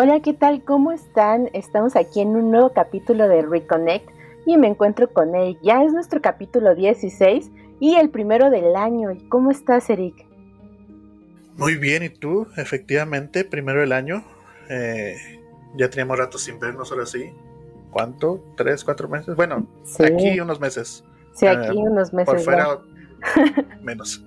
Hola, ¿qué tal? ¿Cómo están? Estamos aquí en un nuevo capítulo de Reconnect y me encuentro con él. Ya es nuestro capítulo 16 y el primero del año. ¿Cómo estás, Eric? Muy bien, ¿y tú? Efectivamente, primero del año. Eh, ya teníamos rato sin vernos ahora sí. ¿Cuánto? ¿Tres, cuatro meses? Bueno, aquí unos meses. Sí, aquí eh, unos meses. Por fuera, menos.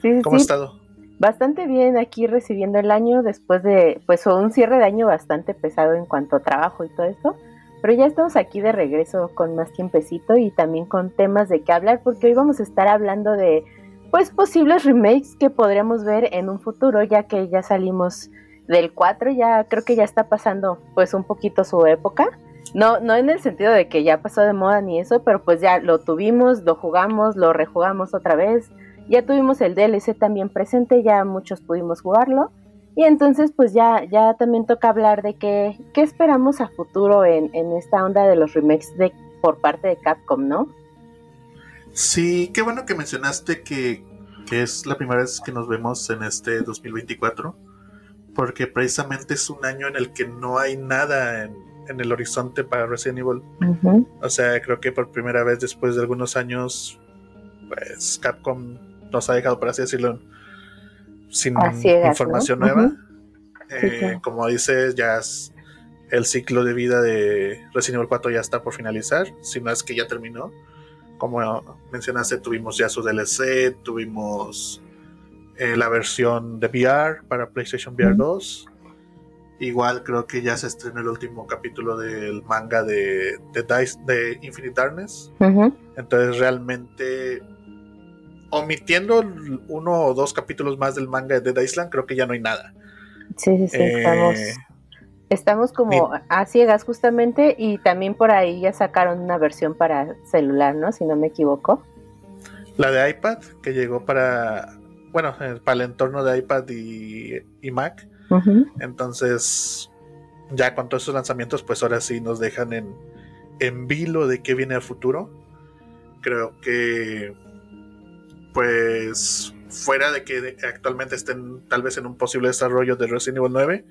¿Cómo has estado? Bastante bien aquí recibiendo el año después de, pues, un cierre de año bastante pesado en cuanto a trabajo y todo esto. Pero ya estamos aquí de regreso con más tiempecito y también con temas de qué hablar, porque hoy vamos a estar hablando de, pues, posibles remakes que podríamos ver en un futuro, ya que ya salimos del 4, ya creo que ya está pasando, pues, un poquito su época. No, no en el sentido de que ya pasó de moda ni eso, pero pues ya lo tuvimos, lo jugamos, lo rejugamos otra vez ya tuvimos el DLC también presente, ya muchos pudimos jugarlo. Y entonces pues ya, ya también toca hablar de qué, qué esperamos a futuro en, esta onda de los remakes de, por parte de Capcom, ¿no? Sí, qué bueno que mencionaste que, que es la primera vez que nos vemos en este 2024, porque precisamente es un año en el que no hay nada en, en el horizonte para Resident Evil. O sea, creo que por primera vez después de algunos años, pues Capcom nos ha dejado, por así decirlo, sin información nueva. Eh, como dices, ya el ciclo de vida de Resident Evil 4 ya está por finalizar, si no es que ya terminó. Como mencionaste, tuvimos ya su DLC, tuvimos eh, la versión de VR para PlayStation VR 2. Igual creo que ya se estrenó el último capítulo del manga de, de, Dice, de Infinite Darkness. Entonces realmente omitiendo uno o dos capítulos más del manga de Dead Island, creo que ya no hay nada. Sí, sí, sí, estamos, eh, estamos como a ciegas justamente y también por ahí ya sacaron una versión para celular, ¿no? Si no me equivoco. La de iPad, que llegó para, bueno, eh, para el entorno de iPad y, Mac. Entonces, ya con todos esos lanzamientos, pues ahora sí nos dejan en, en vilo de qué viene a futuro. Creo que pues fuera de que actualmente estén tal vez en un posible desarrollo de Resident Evil 9,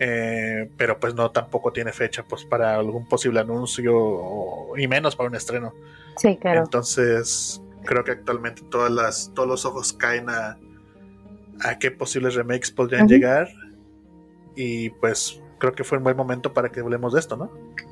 eh, pero pues no tampoco tiene fecha pues para algún posible anuncio y menos para un estreno. Sí, claro. Entonces creo que actualmente todas las, todos los ojos caen a, a qué posibles remakes podrían llegar y pues creo que fue un buen momento para que hablemos de esto, ¿no?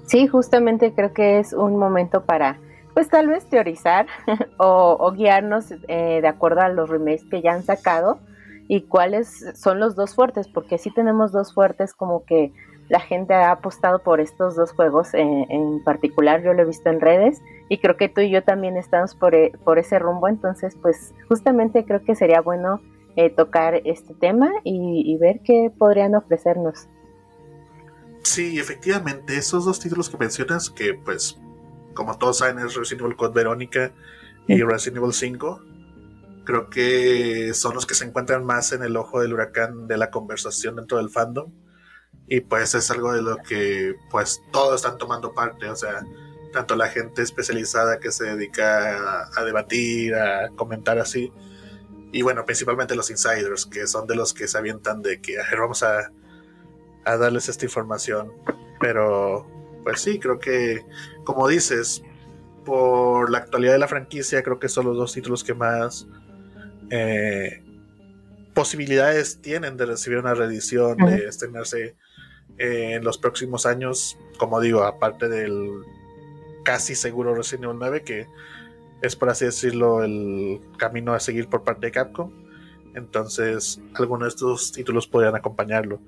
Sí, justamente creo que es un momento para pues tal vez teorizar o, guiarnos eh, de acuerdo a los remakes que ya han sacado y cuáles son los dos fuertes, porque sí tenemos dos fuertes como que la gente ha apostado por estos dos juegos en, particular, yo lo he visto en redes y creo que tú y yo también estamos por, e, por ese rumbo, entonces pues justamente creo que sería bueno eh, tocar este tema y, y ver qué podrían ofrecernos. Sí, efectivamente, esos dos títulos que mencionas que pues como todos saben, es Resident Evil Code Verónica y Resident Evil 5. Creo que son los que se encuentran más en el ojo del huracán de la conversación dentro del fandom. Y pues es algo de lo que pues todos están tomando parte. O sea, tanto la gente especializada que se dedica a, debatir, a comentar así. Y bueno, principalmente los insiders, que son de los que se avientan de que vamos a, a darles esta información. Pero pues sí, creo que, como dices, por la actualidad de la franquicia, creo que son los dos títulos que más eh, posibilidades tienen de recibir una reedición, de estrenarse eh, en los próximos años. Como digo, aparte del casi seguro Resident Evil 9, que es por así decirlo el camino a seguir por parte de Capcom. Entonces, algunos de estos títulos podrían acompañarlo.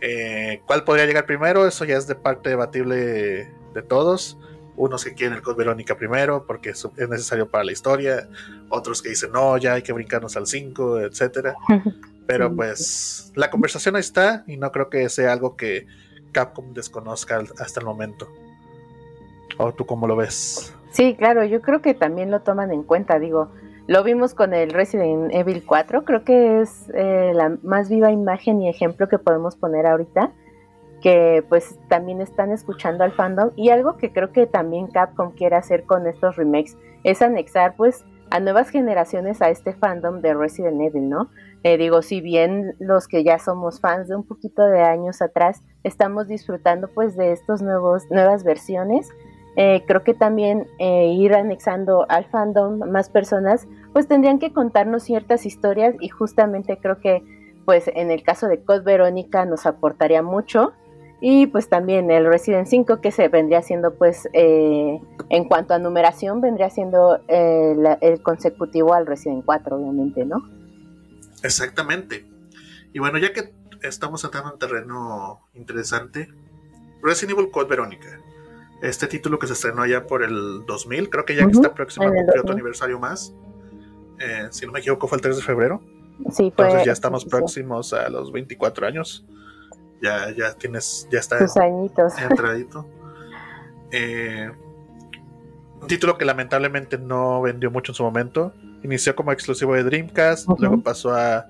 Eh, ¿Cuál podría llegar primero? Eso ya es de parte debatible de todos. Unos que quieren el Code Verónica primero porque es necesario para la historia. Otros que dicen, no, ya hay que brincarnos al 5, etcétera. Pero pues la conversación ahí está y no creo que sea algo que Capcom desconozca hasta el momento. ¿O tú cómo lo ves? Sí, claro, yo creo que también lo toman en cuenta. Digo, lo vimos con el Resident Evil 4, creo que es eh, la más viva imagen y ejemplo que podemos poner ahorita, que pues también están escuchando al fandom y algo que creo que también Capcom quiere hacer con estos remakes es anexar pues a nuevas generaciones a este fandom de Resident Evil, ¿no? Eh, digo, si bien los que ya somos fans de un poquito de años atrás estamos disfrutando pues de estos nuevos nuevas versiones, eh, creo que también eh, ir anexando al fandom más personas, pues tendrían que contarnos ciertas historias y justamente creo que pues en el caso de Code Verónica nos aportaría mucho y pues también el Resident 5 que se vendría siendo pues en cuanto a numeración vendría siendo el consecutivo al Resident 4 obviamente, ¿no? Exactamente. Y bueno, ya que estamos entrando en terreno interesante, Resident Evil Code Verónica. Este título que se estrenó ya por el 2000, creo que ya que está próximo a cumplir otro aniversario más. Eh, si no me equivoco, fue el 3 de febrero. Sí, Entonces ya estamos próximos a los 24 años. Ya, ya tienes, ya está Tus añitos. entradito. Eh, un título que lamentablemente no vendió mucho en su momento inició como exclusivo de Dreamcast, luego pasó a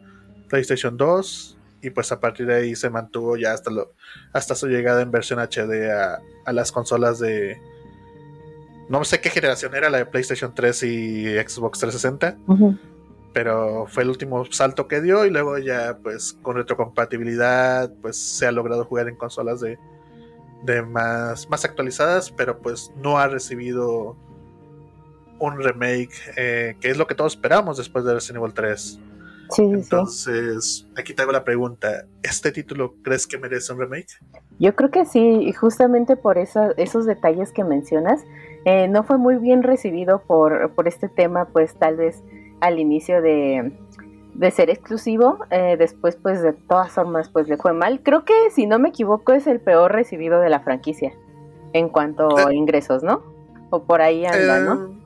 PlayStation 2 y pues a partir de ahí se mantuvo ya hasta, lo, hasta su llegada en versión HD a, las consolas de... No sé qué generación era, la de PlayStation 3 y Xbox 360. Pero fue el último salto que dio y luego ya pues con retrocompatibilidad pues se ha logrado jugar en consolas de, de más, más actualizadas, pero pues no ha recibido un remake, eh, que es lo que todos esperamos después de Resident Evil 3. Sí, Entonces, aquí te hago la pregunta, ¿este título crees que merece un remake? Yo creo que sí, y justamente por esos detalles que mencionas, eh, no fue muy bien recibido por, por este tema, pues tal vez al inicio de, de ser exclusivo, eh, después pues de todas formas pues le fue mal. Creo que si no me equivoco es el peor recibido de la franquicia en cuanto a ingresos, ¿no? O por ahí anda, ¿no?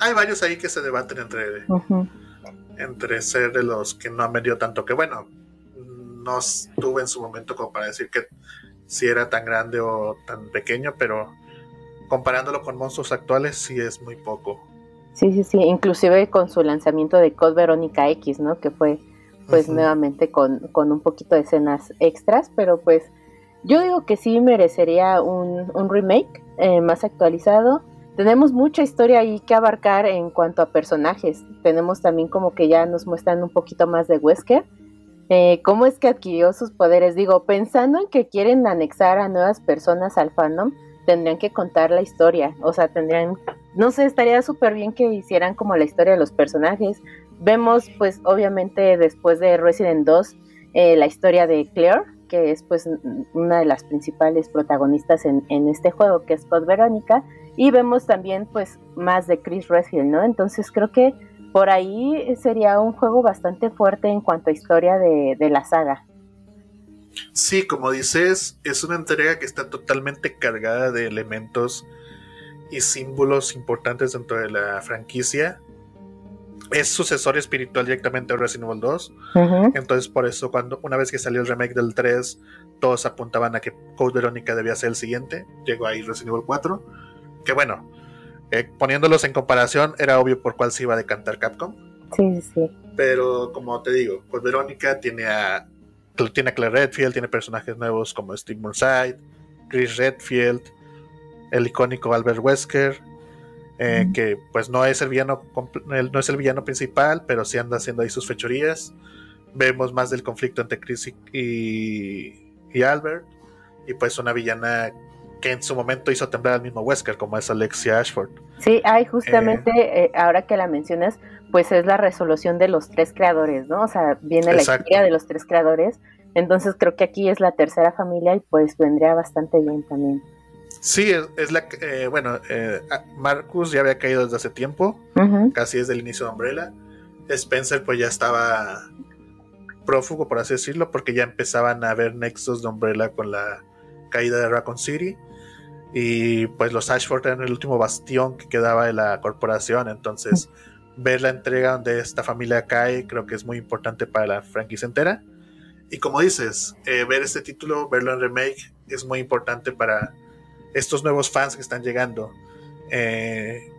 hay varios ahí que se debaten entre, entre ser de los que no han vendido tanto, que bueno, no estuve en su momento como para decir que si era tan grande o tan pequeño, pero comparándolo con monstruos actuales sí es muy poco. Sí, sí, sí, inclusive con su lanzamiento de Code Verónica X, ¿no? Que fue pues nuevamente con, un poquito de escenas extras, pero pues yo digo que sí merecería un, un remake eh, más actualizado tenemos mucha historia ahí que abarcar en cuanto a personajes. Tenemos también como que ya nos muestran un poquito más de Wesker. Eh, ¿Cómo es que adquirió sus poderes? Digo, pensando en que quieren anexar a nuevas personas al fandom, tendrían que contar la historia. O sea, tendrían, no sé, estaría súper bien que hicieran como la historia de los personajes. Vemos, pues, obviamente, después de Resident 2, eh, la historia de Claire, que es pues una de las principales protagonistas en, este juego, que es Code Verónica y vemos también pues más de Chris Redfield, ¿no? Entonces creo que por ahí sería un juego bastante fuerte en cuanto a historia de, la saga. Sí, como dices, es una entrega que está totalmente cargada de elementos y símbolos importantes dentro de la franquicia. Es sucesor espiritual directamente a Resident Evil 2. Entonces, por eso, cuando una vez que salió el remake del 3, todos apuntaban a que Code Verónica debía ser el siguiente. Llegó ahí Resident Evil 4 que bueno, eh, poniéndolos en comparación, era obvio por cuál se iba a decantar Capcom. Sí, sí. Pero como te digo, pues Verónica tiene a, tiene a Claire Redfield, tiene personajes nuevos como Steve Murside, Chris Redfield, el icónico Albert Wesker, eh, que pues no es el villano no es el villano principal, pero sí anda haciendo ahí sus fechorías. Vemos más del conflicto entre Chris y, y Albert. Y pues una villana que en su momento hizo temblar al mismo Wesker, como es Alexia Ashford. Sí, hay justamente, eh, eh, ahora que la mencionas, pues es la resolución de los tres creadores, ¿no? O sea, viene la historia de los tres creadores. Entonces creo que aquí es la tercera familia y pues vendría bastante bien también. Sí, es, la eh, bueno, Marcus ya había caído desde hace tiempo, casi desde el inicio de Umbrella. Spencer pues ya estaba prófugo, por así decirlo, porque ya empezaban a haber nexos de Umbrella con la caída de Raccoon City y pues los Ashford eran el último bastión que quedaba de la corporación, entonces ver la entrega donde esta familia cae creo que es muy importante para la franquicia entera. Y como dices, eh, ver este título, verlo en remake, es muy importante para estos nuevos fans que están llegando. Eh,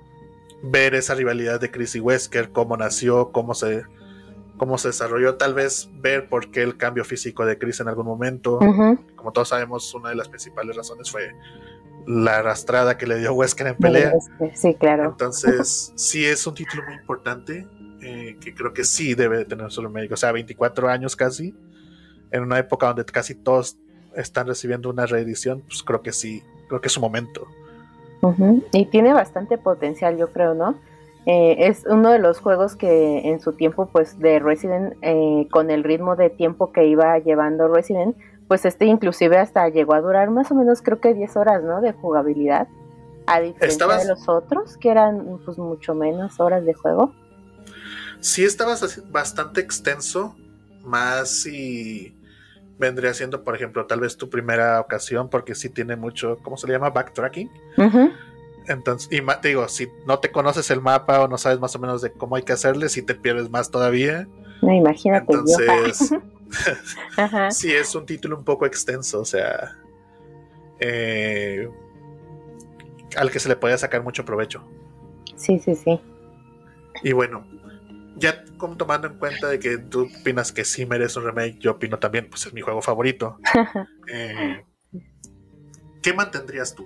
ver esa rivalidad de Chris y Wesker, cómo nació, cómo se, cómo se desarrolló, tal vez ver por qué el cambio físico de Chris en algún momento. Como todos sabemos, una de las principales razones fue la arrastrada que le dio Wesker en pelea. Sí, claro. Entonces, sí es un título muy importante, eh, que creo que sí debe tener su remake. O sea, 24 años casi, en una época donde casi todos están recibiendo una reedición, pues creo que sí, creo que es su momento. Y tiene bastante potencial, yo creo, ¿no? Eh, es uno de los juegos que en su tiempo, pues, de Resident, eh, con el ritmo de tiempo que iba llevando Resident, pues este inclusive hasta llegó a durar más o menos creo que 10 horas, ¿no? De jugabilidad. A diferencia de los otros, que eran pues mucho menos horas de juego. Sí, estabas bastante extenso, más si vendría siendo, por ejemplo, tal vez tu primera ocasión, porque sí tiene mucho, ¿cómo se le llama? Backtracking. Entonces, y te digo, si no te conoces el mapa o no sabes más o menos de cómo hay que hacerle, si te pierdes más todavía. No, imagínate. Entonces, sí, es un título un poco extenso, o sea, eh, al que se le puede sacar mucho provecho. Sí, sí, sí. Y bueno, ya como tomando en cuenta de que tú opinas que sí merece un remake, yo opino también, pues es mi juego favorito. Eh, ¿Qué mantendrías tú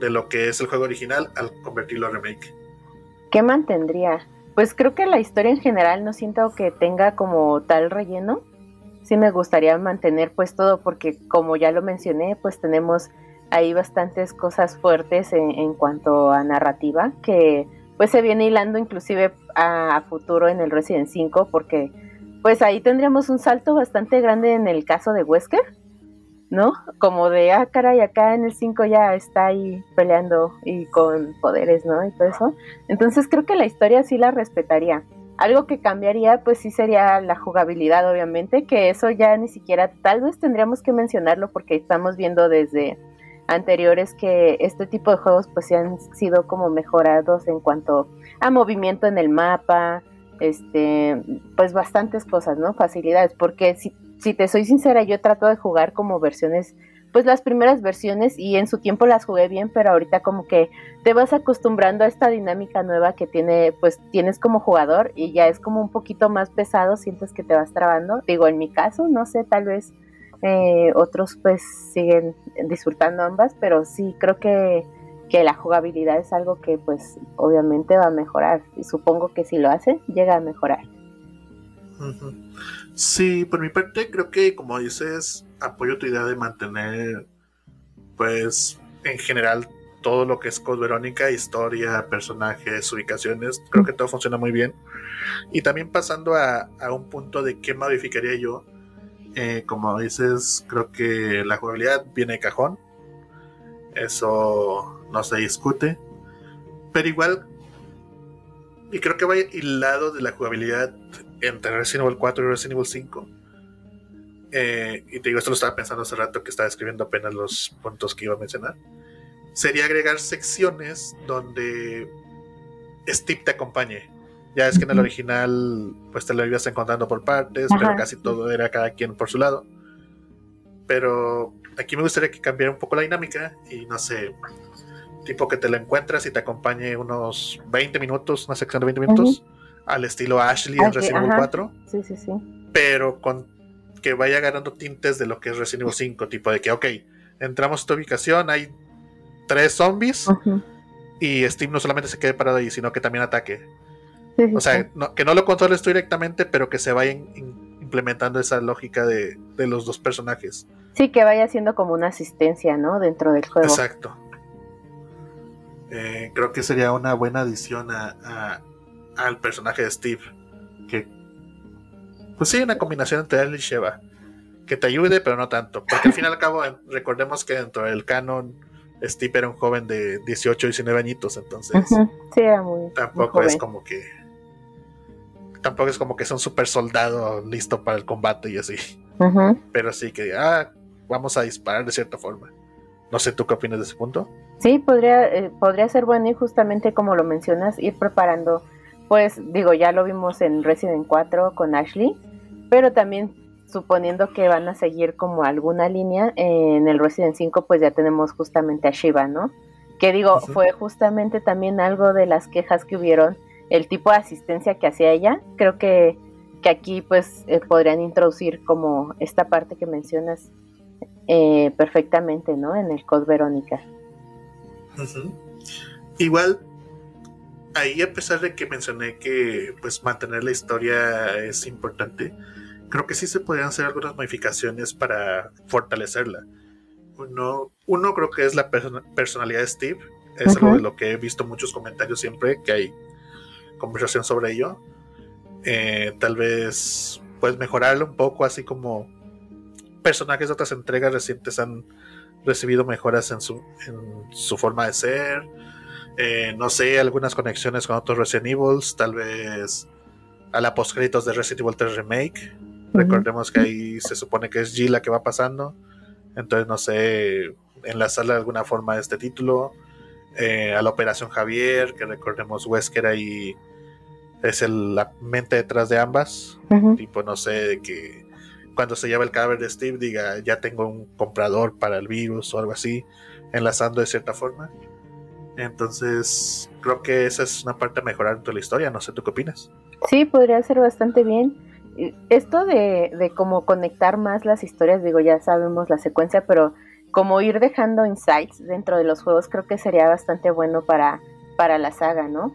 de lo que es el juego original al convertirlo a remake? ¿Qué mantendría? Pues creo que la historia en general no siento que tenga como tal relleno sí me gustaría mantener pues todo porque como ya lo mencioné, pues tenemos ahí bastantes cosas fuertes en, cuanto a narrativa que pues se viene hilando inclusive a, futuro en el Resident 5 porque pues ahí tendríamos un salto bastante grande en el caso de Wesker, ¿no? Como de, ah, caray, acá en el 5 ya está ahí peleando y con poderes, ¿no? Y todo eso. Entonces creo que la historia sí la respetaría. Algo que cambiaría, pues sí sería la jugabilidad, obviamente, que eso ya ni siquiera, tal vez tendríamos que mencionarlo porque estamos viendo desde anteriores que este tipo de juegos pues sí han sido como mejorados en cuanto a movimiento en el mapa, este, pues bastantes cosas, ¿no? Facilidades, porque si, si te soy sincera, yo trato de jugar como versiones pues las primeras versiones y en su tiempo las jugué bien, pero ahorita como que te vas acostumbrando a esta dinámica nueva que tiene, pues tienes como jugador y ya es como un poquito más pesado, sientes que te vas trabando. Digo, en mi caso, no sé, tal vez eh, otros pues siguen disfrutando ambas, pero sí creo que, que la jugabilidad es algo que pues obviamente va a mejorar y supongo que si lo hace, llega a mejorar. Sí, por mi parte creo que como dices, apoyo tu idea de mantener, pues, en general todo lo que es Code Verónica, historia, personajes, ubicaciones, creo que todo funciona muy bien. Y también pasando a, un punto de qué modificaría yo, eh, como dices, creo que la jugabilidad viene de cajón, eso no se discute, pero igual, y creo que va hilado de la jugabilidad entre Resident Evil 4 y Resident Evil 5 eh, y te digo, esto lo estaba pensando hace rato que estaba escribiendo apenas los puntos que iba a mencionar, sería agregar secciones donde Steve te acompañe. Ya es que en el original, pues te lo ibas encontrando por partes, pero casi todo era cada quien por su lado. Pero aquí me gustaría que cambiara un poco la dinámica y no sé, tipo que te lo encuentras y te acompañe unos 20 minutos, una sección de 20 minutos, al estilo Ashley en Resident Evil 4. Sí, sí, sí. Pero con que vaya ganando tintes de lo que es Resident Evil 5, tipo de que, ok, entramos a esta ubicación, hay tres zombies y Steve no solamente se quede parado ahí, sino que también ataque. O sea, que no lo controles tú directamente, pero que se vaya implementando esa lógica de, los dos personajes. Sí, que vaya siendo como una asistencia, ¿no? Dentro del juego. Exacto. Eh, creo que sería una buena adición a, al personaje de Steve. Que pues sí, una combinación entre él y Sheva. Que te ayude, pero no tanto. Porque al fin y al cabo, recordemos que dentro del canon, Steve era un joven de 18, 19 añitos, entonces. Sí, era muy. Tampoco es como que. Tampoco es como que es un super soldado listo para el combate y así. Pero sí que, ah, vamos a disparar de cierta forma. No sé, ¿tú qué opinas de ese punto? Sí, podría, eh, podría ser bueno y justamente como lo mencionas, ir preparando, pues digo, ya lo vimos en Resident 4 con Ashley, pero también suponiendo que van a seguir como alguna línea, en el Resident 5 pues ya tenemos justamente a Shiva, ¿no? Que digo, fue justamente también algo de las quejas que hubieron, el tipo de asistencia que hacía ella, creo que, que aquí pues eh, podrían introducir como esta parte que mencionas eh, perfectamente, ¿no? En el Code Verónica. Igual, ahí a pesar de que mencioné que pues mantener la historia es importante, creo que sí se podrían hacer algunas modificaciones para fortalecerla. Uno, uno creo que es la personalidad de Steve. Es algo de lo que he visto muchos comentarios siempre, que hay conversación sobre ello. Eh, tal vez pues mejorarlo un poco, así como personajes de otras entregas recientes han recibido mejoras en su, en su forma de ser. Eh, no sé, algunas conexiones con otros Resident Evil, tal vez a la postcréditos de Resident Evil 3 Remake. Recordemos que ahí se supone que es G la que va pasando. Entonces, no sé, enlazarle de alguna forma a este título. Eh, a la Operación Javier, que recordemos Wesker ahí es el, la mente detrás de ambas. Tipo, no sé, de que cuando se lleva el cadáver de Steve diga, ya tengo un comprador para el virus o algo así, enlazando de cierta forma. Entonces, creo que esa es una parte a mejorar toda la historia. No sé, ¿tú qué opinas? Sí, podría ser bastante bien. Esto de, de cómo conectar más las historias, digo, ya sabemos la secuencia, pero como ir dejando insights dentro de los juegos, creo que sería bastante bueno para, para la saga, ¿no?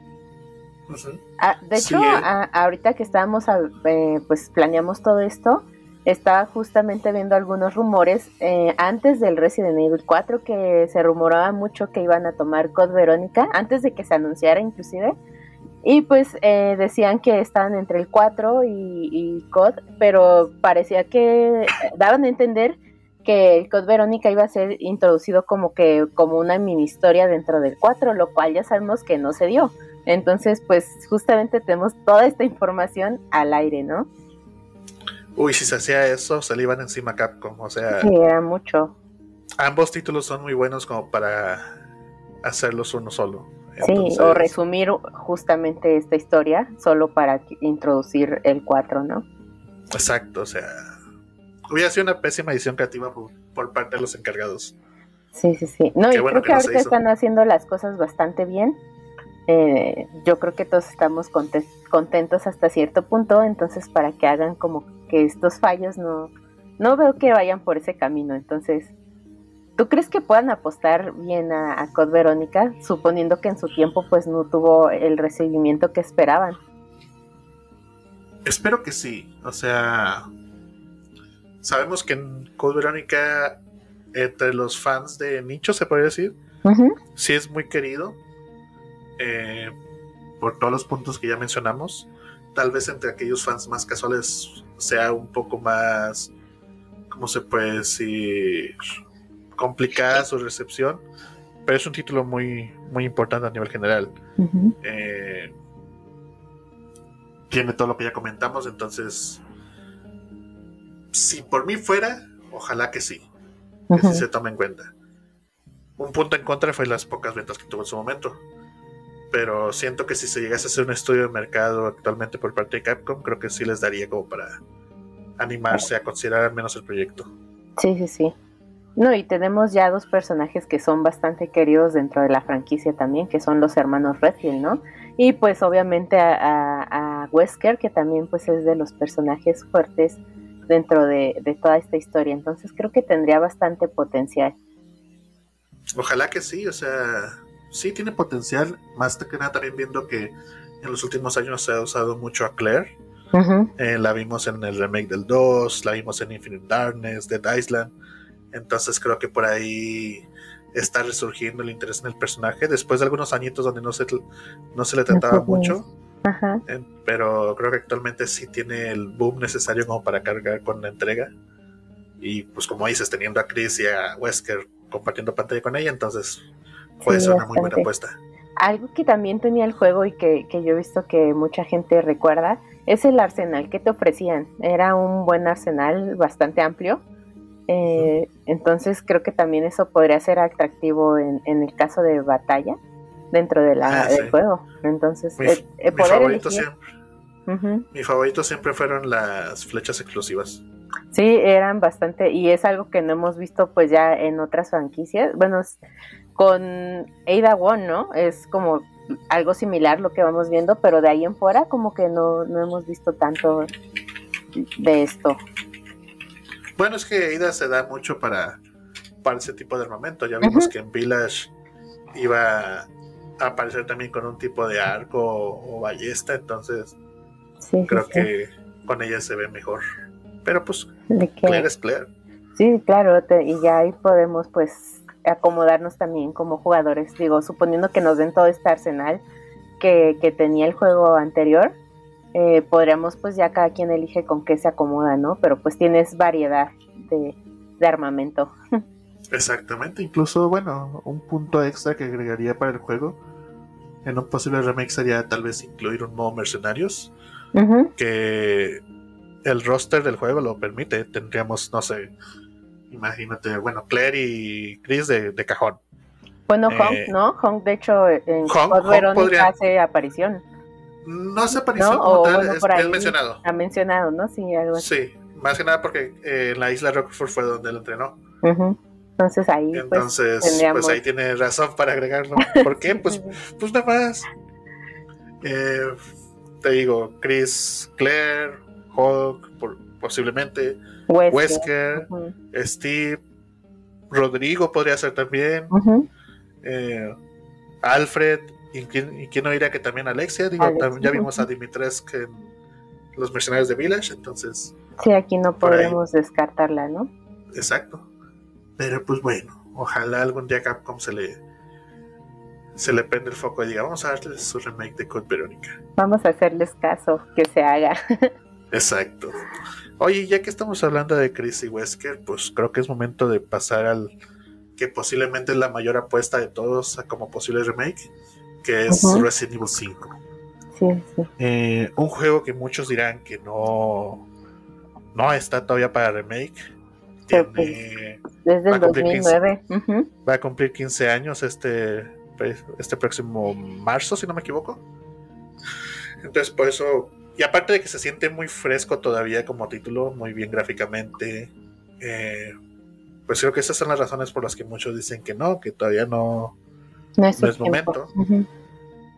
Ah, de hecho, eh. ahorita que estábamos, eh, pues planeamos todo esto, estaba justamente viendo algunos rumores eh, antes del Resident Evil 4 que se rumoraba mucho que iban a tomar Code Verónica, antes de que se anunciara inclusive. Y pues eh, decían que estaban entre el 4 y, y COD, pero parecía que daban a entender que el Code Verónica iba a ser introducido como que como una mini historia dentro del 4, lo cual ya sabemos que no se dio. Entonces, pues justamente tenemos toda esta información al aire, ¿no? Uy, si se hacía eso, se le iban encima a Capcom. O sea. Sí, era mucho. Ambos títulos son muy buenos como para hacerlos uno solo. sí, o resumir justamente esta historia solo para introducir el 4, ¿no? Exacto, o sea. Hubiera sido una pésima edición creativa por, parte de los encargados. Sí, sí, sí. No, y creo que, ahorita están haciendo las cosas bastante bien. Eh, yo creo que todos estamos contentos hasta cierto punto, entonces para que hagan como que estos fallos no, no veo que vayan por ese camino, entonces, ¿tú crees que puedan apostar bien a, a Code Verónica, suponiendo que en su tiempo pues no tuvo el recibimiento que esperaban? Espero que sí, o sea, sabemos que en Code Verónica entre los fans de nicho se podría decir, sí es muy querido, eh, por todos los puntos que ya mencionamos. Tal vez entre aquellos fans más casuales sea un poco más, ¿cómo se puede decir? Complicada su recepción, pero es un título muy, muy importante a nivel general. Eh, tiene todo lo que ya comentamos, entonces, si por mí fuera, ojalá que sí, que se tome en cuenta. Un punto en contra fue las pocas ventas que tuvo en su momento pero siento que si se llegase a hacer un estudio de mercado actualmente por parte de Capcom, creo que sí les daría como para animarse a considerar al menos el proyecto. Sí, sí, sí. No, y tenemos ya dos personajes que son bastante queridos dentro de la franquicia también, que son los hermanos Redfield, ¿no? Y pues obviamente a, Wesker, que también pues es de los personajes fuertes dentro de, de toda esta historia. Entonces creo que tendría bastante potencial. Ojalá que sí, o sea, sí tiene potencial, más que nada también viendo que en los últimos años se ha usado mucho a Claire. Eh, la vimos en el remake del 2, la vimos en Infinite Darkness, Dead Island. Entonces creo que por ahí está resurgiendo el interés en el personaje después de algunos añitos donde no se, no se le trataba mucho. pero creo que actualmente sí tiene el boom necesario como para cargar con la entrega. Y pues como dices, teniendo a Chris y a Wesker compartiendo pantalla con ella, entonces Puede ser una muy buena apuesta. Algo que también tenía el juego y que, yo he visto que mucha gente recuerda es el arsenal que te ofrecían. Era un buen arsenal bastante amplio. Eh, entonces creo que también eso podría ser atractivo en, el caso de batalla dentro de la, ah, del juego. Entonces, mi, eh, eh, favorito siempre, mi favorito siempre fueron las flechas exclusivas. Sí, eran bastante, y es algo que no hemos visto pues ya en otras franquicias. Bueno, con Ada Wong, ¿no? Es como algo similar lo que vamos viendo, pero de ahí en fuera como que no, hemos visto tanto de esto. Bueno, es que Ada se da mucho para, para ese tipo de armamento. Ya vimos que en Village iba a aparecer también con un tipo de arco o, ballesta, entonces creo que con ella se ve mejor. Pero pues, Claire es Claire. Sí, claro, y ya ahí podemos pues acomodarnos también como jugadores, digo, suponiendo que nos den todo este arsenal que, que tenía el juego anterior, eh, podríamos pues ya cada quien elige con qué se acomoda, ¿no? Pero pues tienes variedad de, de armamento. Exactamente, incluso, bueno, un punto extra que agregaría para el juego en un posible remake sería tal vez incluir un modo mercenarios, que el roster del juego lo permite. Tendríamos, no sé, imagínate, bueno, Claire y Chris de, cajón. Bueno, eh, ¿no? Honk, de hecho, en Honk, hace aparición. No hace aparición como es, mencionado. Ha mencionado, ¿no? Sí, algo así. Sí, más que nada porque eh, en la isla Rockford fue donde él entrenó. Entonces ahí. Pues, Entonces, pues, ahí tiene razón para agregarlo. ¿Por qué? Pues, pues nada más. Eh, te digo, Chris Claire, Hulk, posiblemente, Wesker, Steve, Rodrigo podría ser también, eh, Alfred, y quién, no diría que también Alexia, digo, ya vimos a Dimitrescu en Los Mercenarios de Village, entonces. Sí, aquí no podemos descartarla, ¿no? Exacto. Pero pues bueno, ojalá algún día Capcom se le se le prende el foco y diga, vamos a darle su remake de Code Verónica. Vamos a hacerles caso, que se haga. Exacto. Oye, ya que estamos hablando de Chris y Wesker, pues creo que es momento de pasar al que posiblemente es la mayor apuesta de todos como posible remake, que es Resident Evil 5. Sí, sí. Eh, un juego que muchos dirán que no, no está todavía para remake, pues, desde el 2009. Va a cumplir 15 años este, este próximo marzo, si no me equivoco. Entonces, por eso. Y aparte de que se siente muy fresco todavía como título, muy bien gráficamente. Eh, pues creo que esas son las razones por las que muchos dicen que no, que todavía no, no es, momento.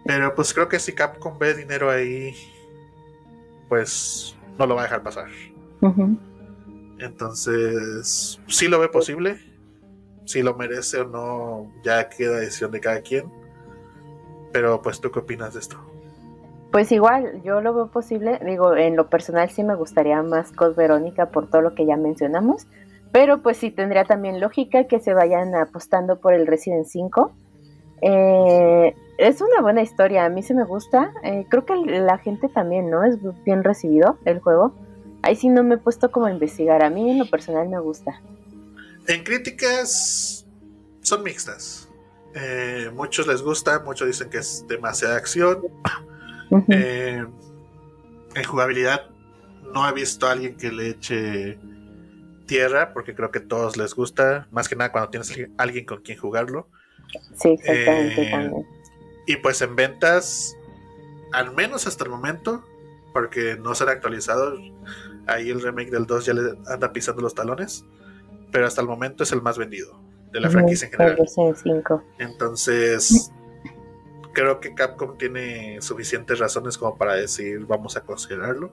Pero pues creo que si Capcom ve dinero ahí, pues no lo va a dejar pasar. Entonces, sí lo ve posible. Si lo merece o no, ya queda decisión de cada quien. Pero, pues, ¿tú qué opinas de esto? Pues igual, yo lo veo posible. Digo, en lo personal sí me gustaría más Cos Verónica por todo lo que ya mencionamos. Pero pues sí tendría también lógica que se vayan apostando por el Resident 5. Eh, es una buena historia, a mí se me gusta. Eh, creo que la gente también, ¿no? Es bien recibido el juego. Ahí sí no me he puesto como a investigar. A mí en lo personal me gusta. En críticas son mixtas. Eh, muchos les gusta, muchos dicen que es demasiada acción. Eh, en jugabilidad no he visto a alguien que le eche tierra, porque creo que a todos les gusta, más que nada cuando tienes alguien con quien jugarlo. Sí, exactamente. Eh, y pues en ventas, al menos hasta el momento, porque no será actualizado, ahí el remake del 2 ya le anda pisando los talones, pero hasta el momento es el más vendido de la franquicia en general. Entonces, creo que Capcom tiene suficientes razones como para decir vamos a considerarlo.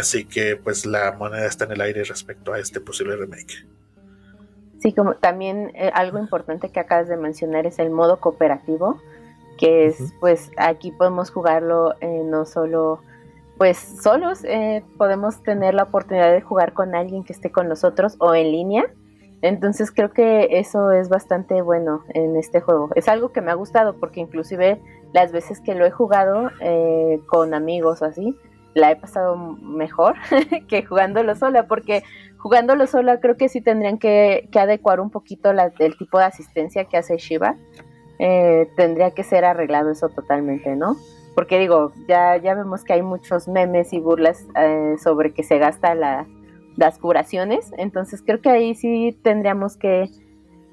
Así que pues la moneda está en el aire respecto a este posible remake. Sí, como también eh, algo importante que acabas de mencionar es el modo cooperativo, que es pues aquí podemos jugarlo eh, no solo pues solos eh, podemos tener la oportunidad de jugar con alguien que esté con nosotros o en línea. Entonces creo que eso es bastante bueno en este juego. Es algo que me ha gustado porque inclusive las veces que lo he jugado eh, con amigos o así, la he pasado mejor que jugándolo sola, porque jugándolo sola creo que sí tendrían que, adecuar un poquito el tipo de asistencia que hace Shiva. Eh, tendría que ser arreglado eso totalmente, ¿no? porque digo, ya, ya vemos que hay muchos memes y burlas eh, sobre que se gasta la, las curaciones, entonces creo que ahí sí tendríamos que,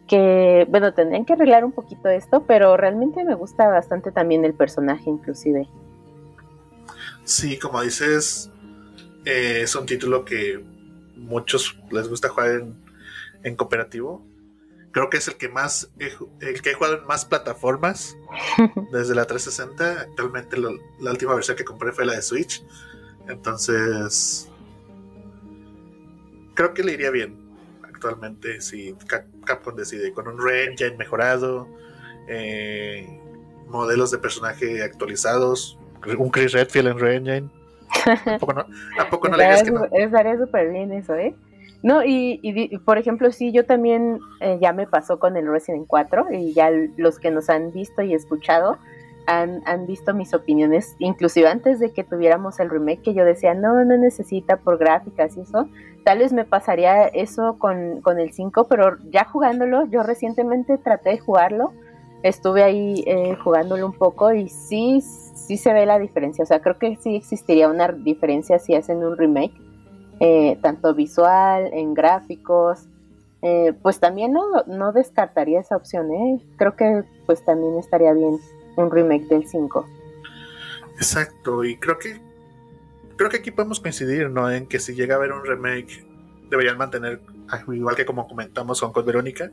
que, bueno, tendrían que arreglar un poquito esto, pero realmente me gusta bastante también el personaje inclusive. Sí, como dices, eh, es un título que muchos les gusta jugar en, en cooperativo Creo que es el que más el que he jugado en más plataformas desde la 360. Actualmente la última versión que compré fue la de Switch. Entonces creo que le iría bien. actualmente si Capcom decide con un re-engine mejorado, eh, modelos de personaje actualizados, un Chris Redfield en re-engine. ¿A no, le digas que no? Estaría súper bien eso, ¿eh? No, y, por ejemplo, sí, yo también eh, ya me pasó con el Resident 4 y ya los que nos han visto y escuchado han, visto mis opiniones, inclusive antes de que tuviéramos el remake, que yo decía, no, no necesita por gráficas y eso. Tal vez me pasaría eso con, con el 5, pero ya jugándolo, yo recientemente traté de jugarlo, estuve ahí eh, jugándolo un poco y sí, sí se ve la diferencia. O sea, creo que sí existiría una diferencia si hacen un remake eh, tanto visual, en gráficos, eh, pues también no, no descartaría esa opción, ¿eh? Creo que pues también estaría bien un remake del 5. Exacto, y creo que creo que aquí podemos coincidir, ¿no? En que si llega a haber un remake, deberían mantener, ah, igual que como comentamos con Code Verónica,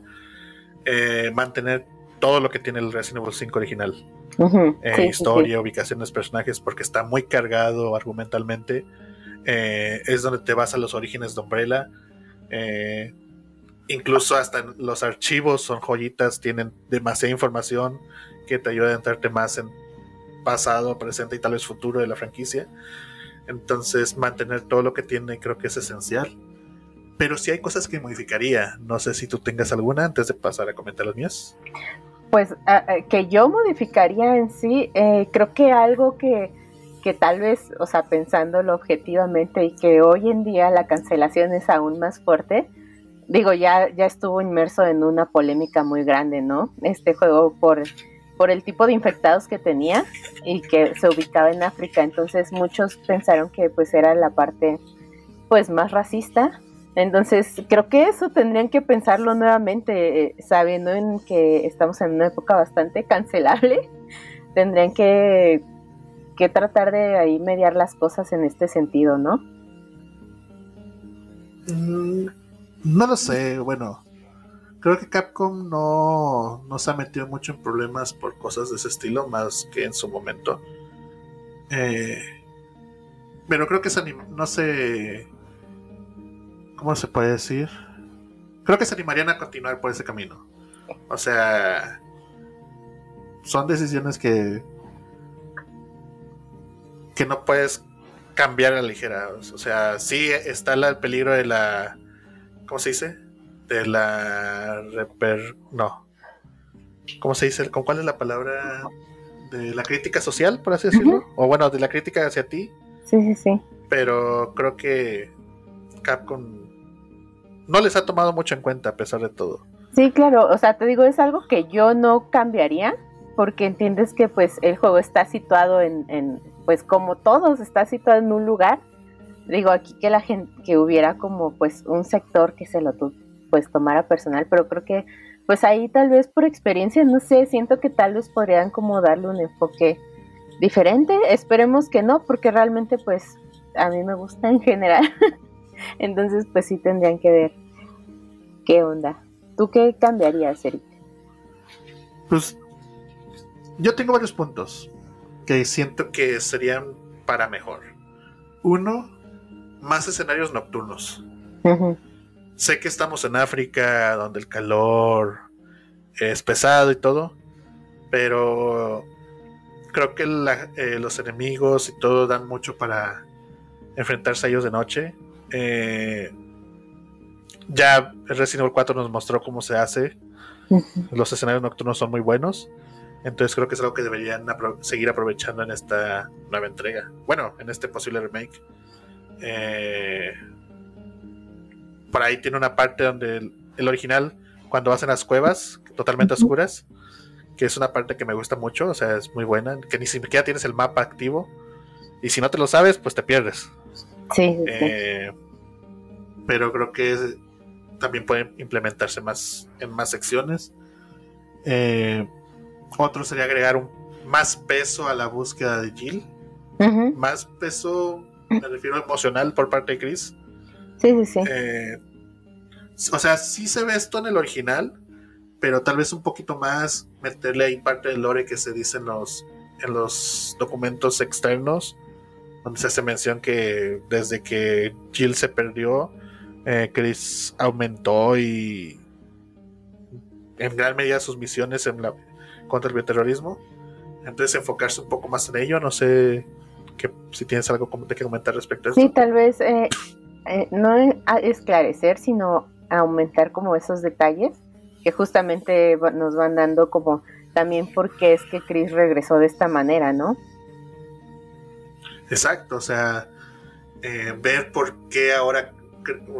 mantener todo lo que tiene el Resident Evil 5 original. historia, ubicaciones, personajes, porque está muy cargado argumentalmente eh, es donde te vas a los orígenes de Umbrella. Eh, incluso hasta los archivos son joyitas, tienen demasiada información que te ayuda a entrarte más en pasado, presente y tal vez futuro de la franquicia. Entonces, mantener todo lo que tiene creo que es esencial. Pero sí hay cosas que modificaría. No sé si tú tengas alguna antes de pasar a comentar las mías. Pues que yo modificaría en sí, eh, creo que algo que que tal vez, o sea, pensándolo objetivamente y que hoy en día la cancelación es aún más fuerte, digo, ya, ya estuvo inmerso en una polémica muy grande, ¿no? Este juego por, por el tipo de infectados que tenía y que se ubicaba en África, entonces muchos pensaron que pues era la parte pues más racista. Entonces, creo que eso tendrían que pensarlo nuevamente, eh, sabiendo en que estamos en una época bastante cancelable. Tendrían que que tratar de ahí mediar las cosas en este sentido, ¿no? Mm, no lo sé, bueno, creo que Capcom no, no se ha metido mucho en problemas por cosas de ese estilo, más que en su momento. Eh, pero creo que se no sé, ¿cómo se puede decir? Creo que se animarían a continuar por ese camino. O sea, son decisiones que que no puedes cambiar a la ligera. O sea, sí está el peligro de la. ¿Cómo se dice? De la. Reper, no. ¿Cómo se dice? ¿Con cuál es la palabra? De la crítica social, por así decirlo. O bueno, de la crítica hacia ti. Sí, sí, sí. Pero creo que Capcom no les ha tomado mucho en cuenta a pesar de todo. Sí, claro. O sea, te digo, es algo que yo no cambiaría porque entiendes que pues el juego está situado en pues como todos, está situado en un lugar. Digo, aquí que la gente, que hubiera como pues un sector que se lo pues tomara personal, pero creo que pues ahí tal vez por experiencia, no sé, siento que tal vez podrían como darle un enfoque diferente. Esperemos que no, porque realmente pues a mí me gusta en general. Entonces pues sí tendrían que ver qué onda. ¿Tú qué cambiarías, Eric? Pues yo tengo varios puntos que siento que serían para mejor. Uno, más escenarios nocturnos. Sé que estamos en África, donde el calor es pesado y todo, pero creo que eh, los enemigos y todo dan mucho para enfrentarse a ellos de noche. Eh, ya Resident Evil 4 nos mostró cómo se hace. Los escenarios nocturnos son muy buenos. Entonces creo que es algo que deberían seguir aprovechando en esta nueva entrega. Bueno, en este posible remake. Eh, por ahí tiene una parte donde el, original, cuando vas en las cuevas totalmente oscuras, que es una parte que me gusta mucho, o sea, es muy buena, que ni siquiera tienes el mapa activo. Y si no te lo sabes, pues te pierdes. Sí. Eh, pero creo que también pueden implementarse más en más secciones. Eh, otro sería agregar un, más peso a la búsqueda de Jill. Más peso, me refiero emocional por parte de Chris. Sí, sí, sí. Eh, o sea, sí se ve esto en el original, pero tal vez un poquito más meterle ahí parte del lore que se dice en los, en los documentos externos, donde se hace mención que desde que Jill se perdió, eh, Chris aumentó y en gran medida sus misiones en la, contra el bioterrorismo. Entonces enfocarse un poco más en ello, no sé que, si tienes algo que comentar respecto a eso. Sí, tal vez eh, eh, no esclarecer, sino aumentar como esos detalles que justamente nos van dando como también por qué es que Chris regresó de esta manera, ¿no? Exacto, o sea, eh, ver por qué ahora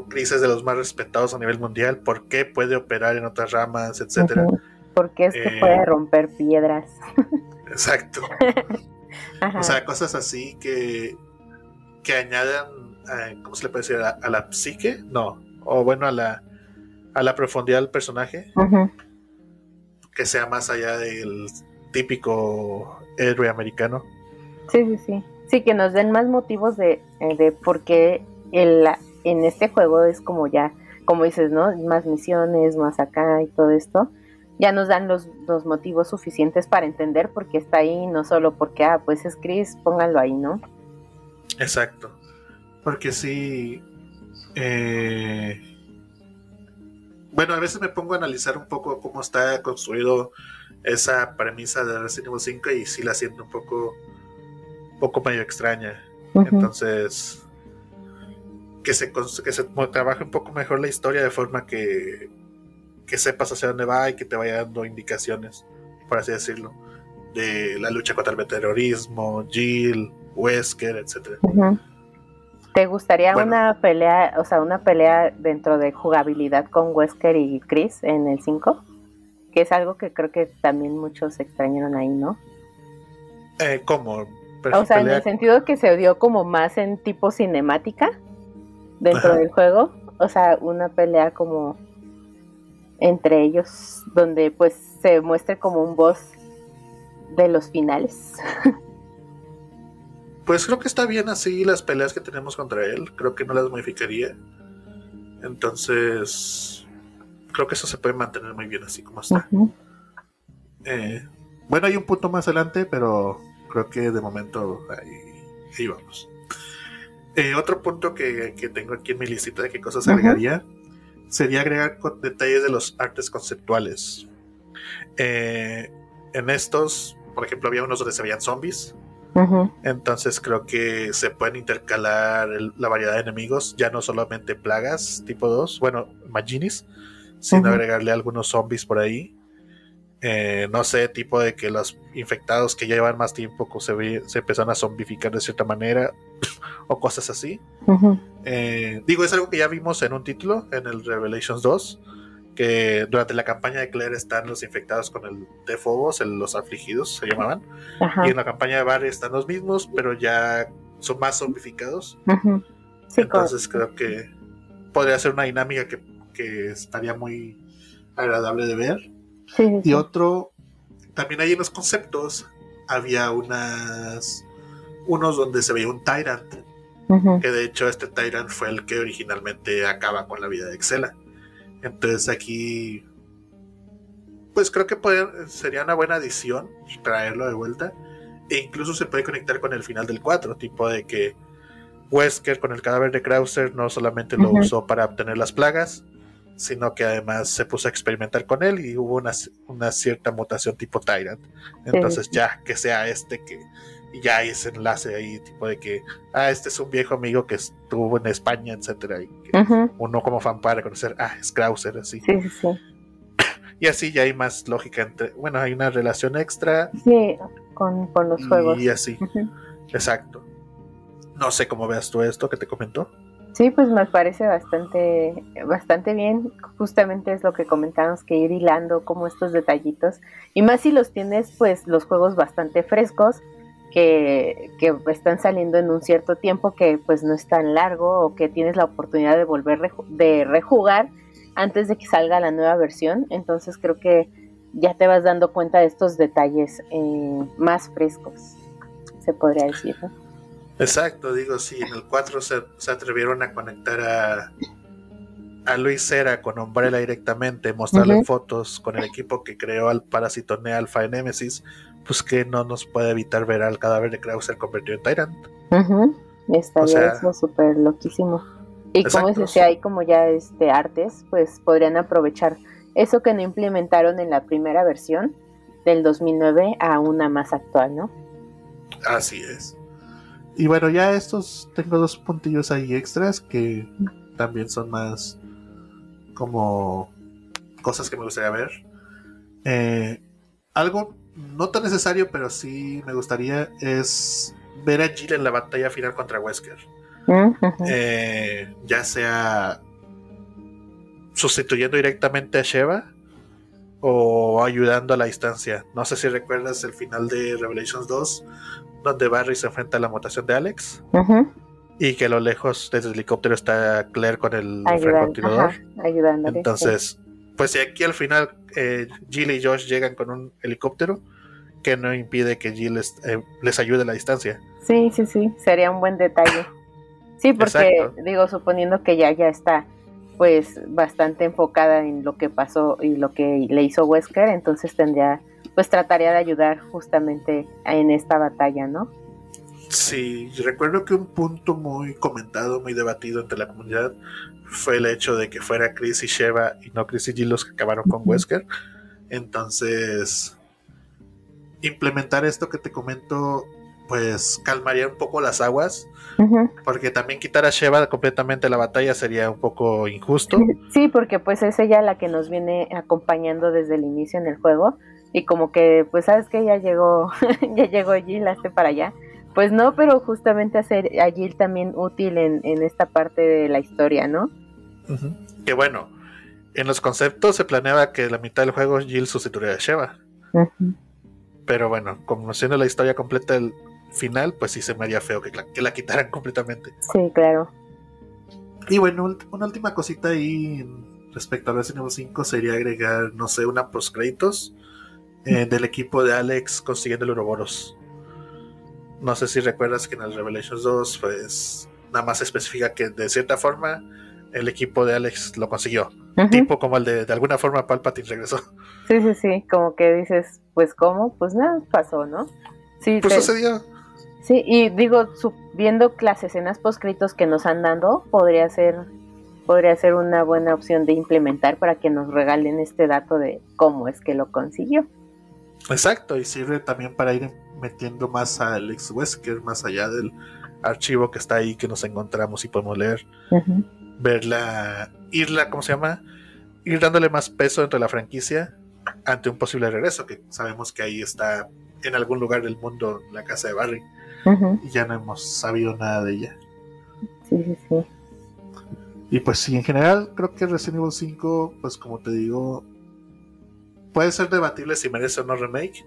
Chris es de los más respetados a nivel mundial, por qué puede operar en otras ramas, etcétera. ¿Por qué es que puede romper piedras? Exacto. O sea, cosas así que, que añadan, ¿cómo se le puede decir? A, la psique, no, o bueno, a la, a la profundidad del personaje, que sea más allá del típico héroe americano. Sí, sí, sí. Sí, que nos den más motivos de, eh, de por qué el, en este juego es como ya, como dices, ¿no? Más misiones, más acá y todo esto ya nos dan los, los, motivos suficientes para entender por qué está ahí, no solo porque, ah, pues es Chris, pónganlo ahí, ¿no? Exacto. Porque sí. Eh, bueno, a veces me pongo a analizar un poco cómo está construido esa premisa de Resident Evil 5 y sí la siento un poco, un poco medio extraña. Entonces, que se, que se trabaje un poco mejor la historia de forma que que sepas hacia dónde va y que te vaya dando indicaciones, por así decirlo, de la lucha contra el terrorismo, Jill, Wesker, etcétera. ¿Te gustaría una pelea, o sea, una pelea dentro de jugabilidad con Wesker y Chris en el 5? Que es algo que creo que también muchos extrañaron ahí, ¿no? Eh, ¿Cómo? O sea, en el sentido que se dio como más en tipo cinemática dentro del juego. O sea, una pelea como entre ellos, donde pues se muestre como un boss de los finales. Pues creo que está bien así las peleas que tenemos contra él, creo que no las modificaría. Entonces, creo que eso se puede mantener muy bien así como está. Eh, bueno, hay un punto más adelante, pero creo que de momento ahí, vamos. Eh, otro punto que, tengo aquí en mi listita de qué cosas agregaría sería agregar detalles de los artes conceptuales. Eh, en estos, por ejemplo, había unos donde se veían zombies. Entonces creo que se pueden intercalar la variedad de enemigos, ya no solamente plagas tipo 2, bueno, Maginis, sino agregarle algunos zombies por ahí. Eh, no sé, tipo de que los infectados que ya llevan más tiempo se, se empezaron a zombificar de cierta manera o cosas así. Eh, digo, es algo que ya vimos en un título, en el Revelations 2, que durante la campaña de Claire están los infectados con el de Phobos, los afligidos se llamaban, y en la campaña de Barry están los mismos, pero ya son más zombificados. Entonces creo que podría ser una dinámica que, que estaría muy agradable de ver. y otro, también hay en los conceptos, había unas unos donde se veía un Tyrant, que de hecho este Tyrant fue el que originalmente acaba con la vida de Excela. Entonces aquí, pues creo que sería una buena adición traerlo de vuelta. E incluso se puede conectar con el final del 4, tipo de que Wesker con el cadáver de Krauser no solamente lo usó para obtener las plagas, sino que además se puso a experimentar con él y hubo una, cierta mutación tipo Tyrant. Entonces ya que sea este que y ya hay ese enlace ahí, tipo de que, ah, este es un viejo amigo que estuvo en España, etcétera, y uno como fan para conocer, ah, es Krauser, así. Sí, sí. Y así ya hay más lógica entre, bueno, hay una relación extra. Sí, con, los juegos. Y así, exacto. No sé cómo veas tú esto que te comentó. Sí, pues me parece bastante, bastante bien. Justamente es lo que comentamos, que ir hilando como estos detallitos. Y más si los tienes, pues, los juegos bastante frescos que, están saliendo en un cierto tiempo que pues no es tan largo o que tienes la oportunidad de volver de rejugar antes de que salga la nueva versión. Entonces creo que ya te vas dando cuenta de estos detalles eh, más frescos, se podría decir. Exacto, digo, sí, en el 4 se, atrevieron a conectar a, a Luis Cera con Umbrella directamente, mostrarle fotos con el equipo que creó al Parasitone Alpha en Nemesis, pues que no nos puede evitar ver al cadáver de Krauser convertido en Tyrant. Estaría eso súper loquísimo. Y como dices, si hay como ya este artes, pues podrían aprovechar eso que no implementaron en la primera versión del 2009 a una más actual, ¿no? Así es. Y bueno, ya estos tengo dos puntillos ahí extras que también son más como cosas que me gustaría ver. Eh, algo no tan necesario, pero sí me gustaría es ver a Jill en la batalla final contra Wesker. Eh, ya sea sustituyendo directamente a Sheva o ayudando a la distancia. No sé si recuerdas el final de Revelations 2, donde Barry se enfrenta a la mutación de Alex. Y que a lo lejos desde el helicóptero está Claire con el francotirador. Entonces, pues si aquí al final eh, Jill y Josh llegan con un helicóptero, que no impide que Jill les, eh, les ayude a la distancia. Sí, sí, sí, sería un buen detalle. Sí, porque digo, suponiendo que ya ya está pues bastante enfocada en lo que pasó y lo que le hizo Wesker, entonces tendría, pues trataría de ayudar justamente en esta batalla, ¿no? Sí, recuerdo que un punto muy comentado, muy debatido entre la comunidad fue el hecho de que fuera Chris y Sheva y no Chris y Jill los que acabaron con Wesker. Entonces, implementar esto que te comento pues calmaría un poco las aguas, porque también quitar a Sheva completamente la batalla sería un poco injusto. Sí, porque pues es ella la que nos viene acompañando desde el inicio en el juego y como que pues sabes que ya llegó, ya llegó Jill, hazte para allá. Pues no, pero justamente hacer a Jill también útil en, esta parte de la historia, ¿no? Que bueno, en los conceptos se planeaba que la mitad del juego Jill sustituiría a Sheva. Pero bueno, conociendo la historia completa del final, pues sí se me haría feo que la, que la quitaran completamente. Sí, claro. Y bueno, una última cosita ahí respecto a Resident Evil 5 sería agregar, no sé, una post créditos eh, del equipo de Alex consiguiendo el Ouroboros. No sé si recuerdas que en el Revelations 2, pues nada más especifica que de cierta forma el equipo de Alex lo consiguió. Tipo como el de, de alguna forma Palpatine regresó. Sí, sí, sí, como que dices, pues cómo, pues nada, pasó, ¿no? Sí, pues sucedió. Sí, y digo, viendo las escenas poscritos que nos han dado, podría ser podría ser una buena opción de implementar para que nos regalen este dato de cómo es que lo consiguió. Exacto, y sirve también para ir metiendo más a Alex Wesker, más allá del archivo que está ahí que nos encontramos y podemos leer, verla, irla, ¿cómo se llama? Ir dándole más peso dentro de la franquicia ante un posible regreso, que sabemos que ahí está en algún lugar del mundo la casa de Barry y ya no hemos sabido nada de ella. Sí, sí, sí. Y pues sí, en general creo que Resident Evil 5, pues como te digo, puede ser debatible si merece o no remake,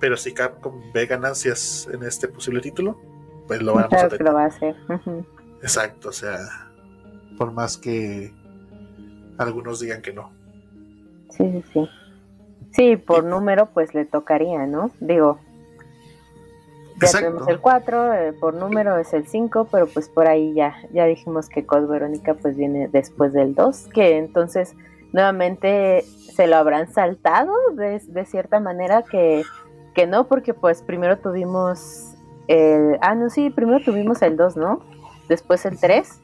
pero si Capcom ve ganancias en este posible título, pues lo vamos a tener. lo va a hacer. Exacto, o sea, por más que algunos digan que no. Sí, sí, sí. Sí, por número pues le tocaría, ¿no? Digo, ya tenemos el 4, eh, por número es el 5, pero pues por ahí ya, ya dijimos que Code Verónica pues viene después del 2, que entonces nuevamente se lo habrán saltado de, cierta manera que, que no, porque pues primero tuvimos el... Ah, no, sí, primero tuvimos el 2, ¿no? Después el 3.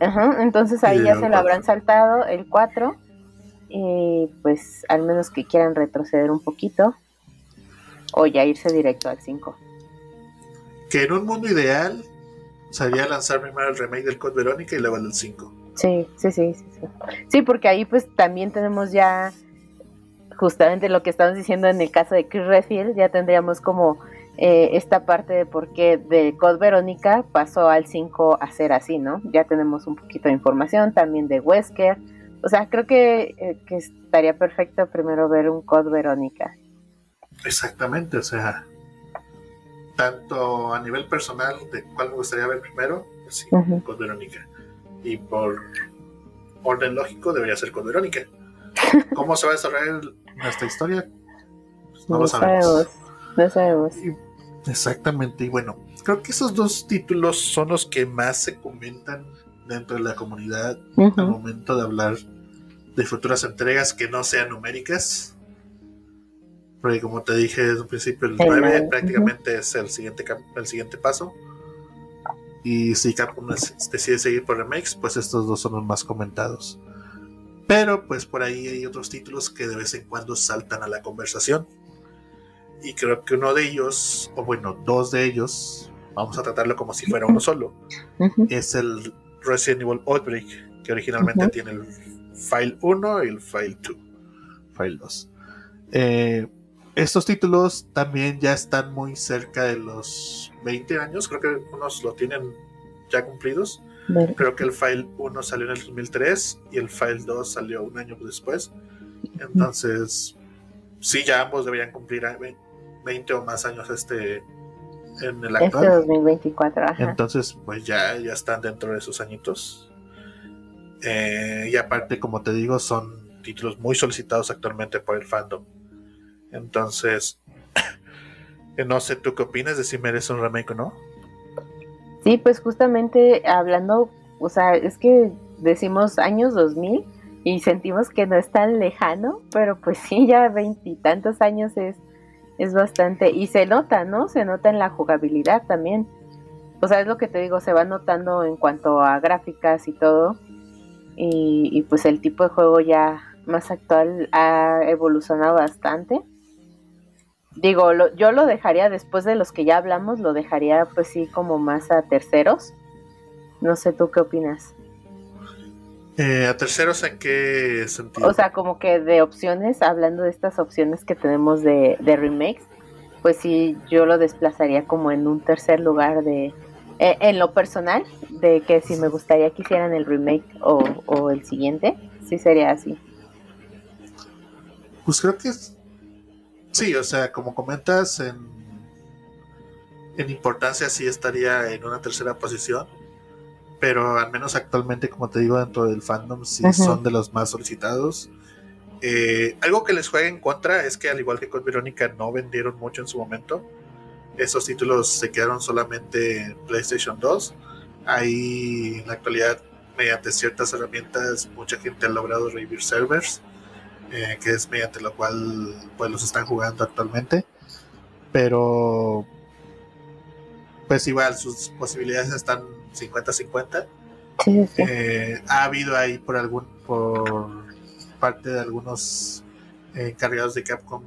Ajá, entonces ahí ya se lo habrán saltado el 4 y pues al menos que quieran retroceder un poquito o ya irse directo al 5 que en un mundo ideal sería lanzar primero el remake del Code Verónica y luego el del 5. Sí, sí, sí, sí, sí. porque ahí pues también tenemos ya justamente lo que estamos diciendo en el caso de Chris Redfield, ya tendríamos como eh, esta parte de por qué de Code Verónica pasó al 5 a ser así, ¿no? Ya tenemos un poquito de información también de Wesker. O sea, creo que, eh, que estaría perfecto primero ver un Code Verónica. Exactamente, o sea, tanto a nivel personal de cuál me gustaría ver primero, pues con Verónica. Y por orden lógico debería ser con Verónica. ¿Cómo se va a desarrollar nuestra historia? Pues no, lo sabemos. No sabemos. exactamente. Y bueno, creo que esos dos títulos son los que más se comentan dentro de la comunidad al momento de hablar de futuras entregas que no sean numéricas. Porque como te dije desde un principio, el 9 prácticamente es el siguiente, el siguiente paso. Y si Capcom decide seguir por remakes, pues estos dos son los más comentados. Pero pues por ahí hay otros títulos que de vez en cuando saltan a la conversación. Y creo que uno de ellos, o bueno, dos de ellos, vamos a tratarlo como si fuera uno solo, es el Resident Evil Outbreak, que originalmente tiene el File 1 y el File 2. File 2. Eh, estos títulos también ya están muy cerca de los 20 años, creo que unos lo tienen ya cumplidos. Creo que el File 1 salió en el 2003 y el File 2 salió un año después. Entonces, sí, ya ambos deberían cumplir 20 o más años este en el actual. Este 2024, Entonces, pues ya, ya están dentro de esos añitos. Eh, y aparte, como te digo, son títulos muy solicitados actualmente por el fandom. Entonces, no sé, ¿tú qué opinas de si merece un remake o no? Sí, pues justamente hablando, o sea, es que decimos años 2000 y sentimos que no es tan lejano, pero pues sí, ya veintitantos años es, es bastante. Y se nota, ¿no? Se nota en la jugabilidad también. O sea, es lo que te digo, se va notando en cuanto a gráficas y todo. Y pues el tipo de juego ya más actual ha evolucionado bastante. Digo, yo lo dejaría después de los que ya hablamos, lo dejaría pues sí como más a terceros. No sé tú qué opinas. Eh, ¿A terceros en qué sentido? O sea, como que de opciones, hablando de estas opciones que tenemos de, remakes, pues sí, yo lo desplazaría como en un tercer lugar de... Eh, en lo personal, de que si me gustaría que hicieran el remake o, o el siguiente, sí sería así. Pues creo que es Sí, o sea, como comentas, en, en importancia sí estaría en una tercera posición, pero al menos actualmente, como te digo, dentro del fandom sí son de los más solicitados. Eh, algo que les juega en contra es que al igual que con Verónica no vendieron mucho en su momento. Esos títulos se quedaron solamente en PlayStation 2. Ahí en la actualidad, mediante ciertas herramientas, mucha gente ha logrado revivir servers. Eh, que es mediante lo cual pues los están jugando actualmente. Pero pues igual sus posibilidades están 50-50. Eh, ha habido ahí por algún por parte de algunos encargados de Capcom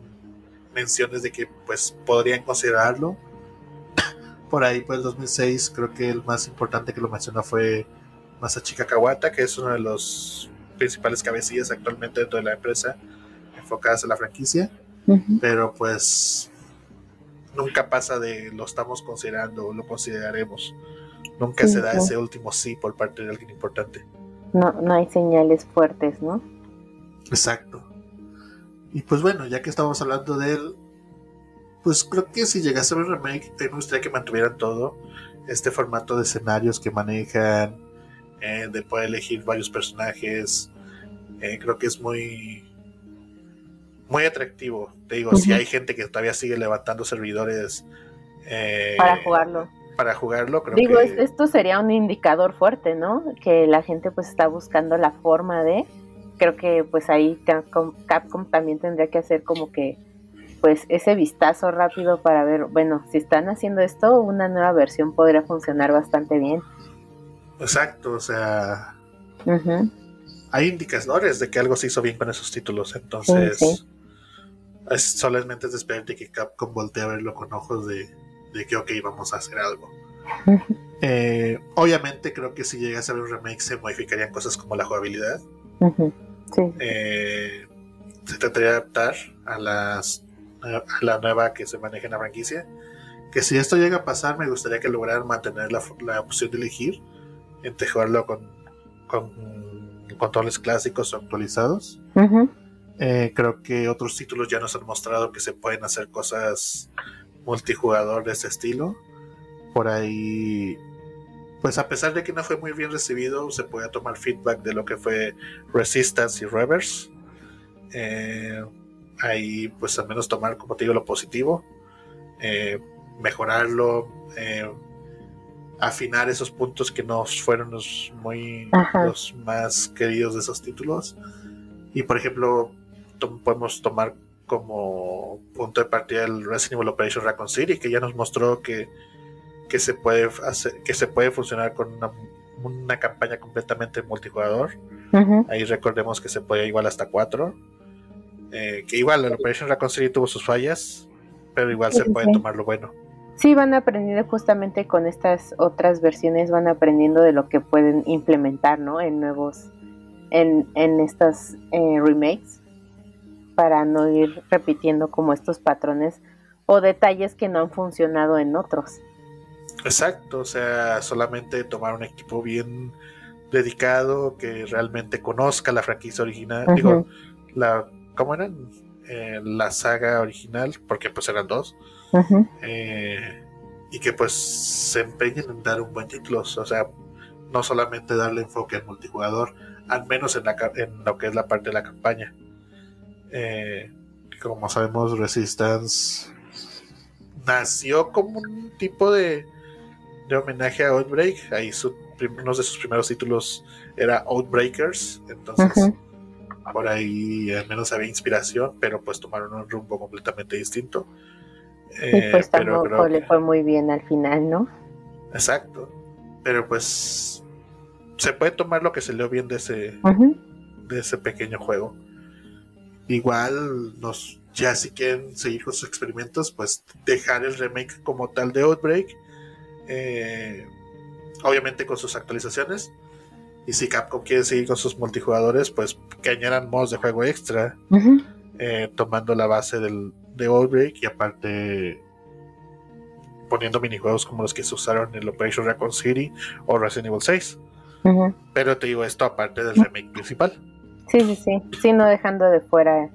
menciones de que pues podrían considerarlo. por ahí pues el 2006 creo que el más importante que lo mencionó fue Masachika Kawata, que es uno de los principales cabecillas actualmente dentro de la empresa enfocadas en la franquicia, pero pues nunca pasa de lo estamos considerando o lo consideraremos. Nunca se da ese último sí por parte de alguien importante. No, no hay señales fuertes, ¿no? Exacto. Y pues bueno, ya que estamos hablando de él, pues creo que si llegase a ver remake, me gustaría que mantuvieran todo. Este formato de escenarios que manejan, eh, de poder elegir varios personajes, eh, creo que es muy muy atractivo. Te digo, si hay gente que todavía sigue levantando servidores eh, para jugarlo. Para jugarlo, creo Digo, esto sería un indicador fuerte, ¿no? Que la gente pues está buscando la forma de. Creo que pues ahí Capcom, Capcom también tendría que hacer como que pues ese vistazo rápido para ver, bueno, si están haciendo esto, una nueva versión podría funcionar bastante bien. Exacto, o sea, hay indicadores de que algo se hizo bien con esos títulos, entonces es, solamente es de que Capcom voltee a verlo con ojos de, que, ok, vamos a hacer algo. Eh, obviamente creo que si llegase a ver un remake se modificarían cosas como la jugabilidad. Eh, se trataría de adaptar a, las, a la nueva que se maneja en la franquicia. Que si esto llega a pasar, me gustaría que lograran mantener la, la opción de elegir entre jugarlo con, con controles clásicos o actualizados. Eh, creo que otros títulos ya nos han mostrado que se pueden hacer cosas multijugador de ese estilo. Por ahí, pues a pesar de que no fue muy bien recibido, se puede tomar feedback de lo que fue Resistance y Reverse. Eh, ahí, pues al menos tomar, como te digo, lo positivo, eh, mejorarlo, afinar esos puntos que no fueron los muy los más queridos de esos títulos. Y por ejemplo, podemos tomar como punto de partida el Resident Evil Operation Raccoon City, que ya nos mostró que, que se puede hacer, que se puede funcionar con una, campaña completamente multijugador. Ahí recordemos que se puede igual hasta 4. Eh, que igual la Operation Raccoon City tuvo sus fallas, pero igual se puede tomar lo bueno. Sí, van aprendiendo justamente con estas otras versiones, van aprendiendo de lo que pueden implementar, ¿no? En nuevos, en, en estas eh, remakes, para no ir repitiendo como estos patrones o detalles que no han funcionado en otros. Exacto, o sea, solamente tomar un equipo bien dedicado que realmente conozca la franquicia original, digo, la, ¿cómo eran? Eh, la saga original, porque pues eran dos, eh, y que pues se empeñen en dar un buen título, o sea, no solamente darle enfoque al multijugador, al menos en, la, en lo que es la parte de la campaña. Eh, como sabemos, Resistance nació como un tipo de, de homenaje a Outbreak. Ahí su, uno de sus primeros títulos era Outbreakers. Entonces, por ahí al menos había inspiración, pero pues tomaron un rumbo completamente distinto. Y pues eh, tampoco le fue muy bien al final, ¿no? Exacto. Pero pues se puede tomar lo que se dio bien de ese, de ese pequeño juego. Igual nos ya si quieren seguir con sus experimentos, pues dejar el remake como tal de Outbreak. Eh, obviamente con sus actualizaciones. Y si Capcom quiere seguir con sus multijugadores, pues que añadan modos de juego extra, eh, tomando la base del, de Outbreak y aparte poniendo minijuegos como los que se usaron en Operation Raccoon City o Resident Evil 6. Pero te digo esto aparte del remake principal. Sí, sí, sí. Sí, no dejando de fuera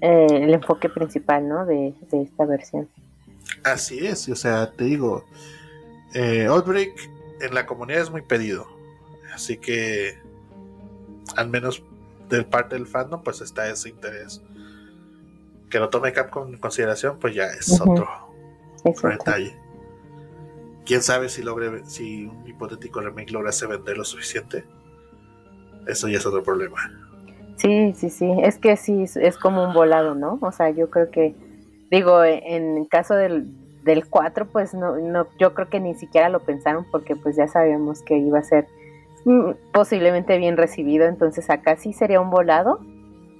eh, el enfoque principal, ¿no? De, esta versión. Así es, o sea, te digo, eh, Outbreak en la comunidad es muy pedido, así que al menos de parte del fandom, pues está ese interés. Que lo tome Capcom en consideración, pues ya es otro, detalle. Quién sabe si logre, si un hipotético remake lograse vender lo suficiente. Eso ya es otro problema. Sí, sí, sí, es que sí, es como un volado, ¿no? O sea, yo creo que, digo, en el caso del, del 4, pues no, no, yo creo que ni siquiera lo pensaron porque pues ya sabíamos que iba a ser mm, posiblemente bien recibido, entonces acá sí sería un volado,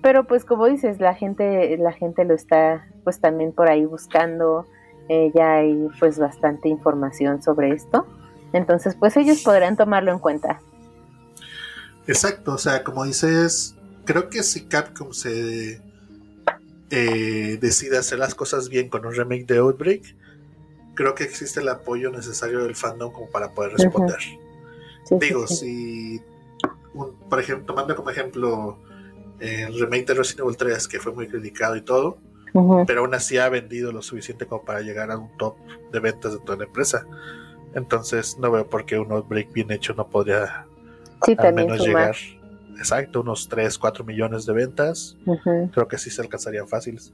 pero pues como dices, la gente, la gente lo está pues también por ahí buscando, eh, ya hay pues bastante información sobre esto, entonces pues ellos podrán tomarlo en cuenta. Exacto, o sea, como dices, creo que si Capcom se eh, decide hacer las cosas bien con un remake de Outbreak, creo que existe el apoyo necesario del fandom como para poder responder. Digo, si, por ejemplo, tomando como ejemplo el remake de Resident Evil 3, que fue muy criticado y todo, pero aún así ha vendido lo suficiente como para llegar a un top de ventas de toda la empresa. Entonces no veo por qué un Outbreak bien hecho no podría al menos llegar exacto, unos 3, 4 millones de ventas. Creo que sí se alcanzarían fáciles.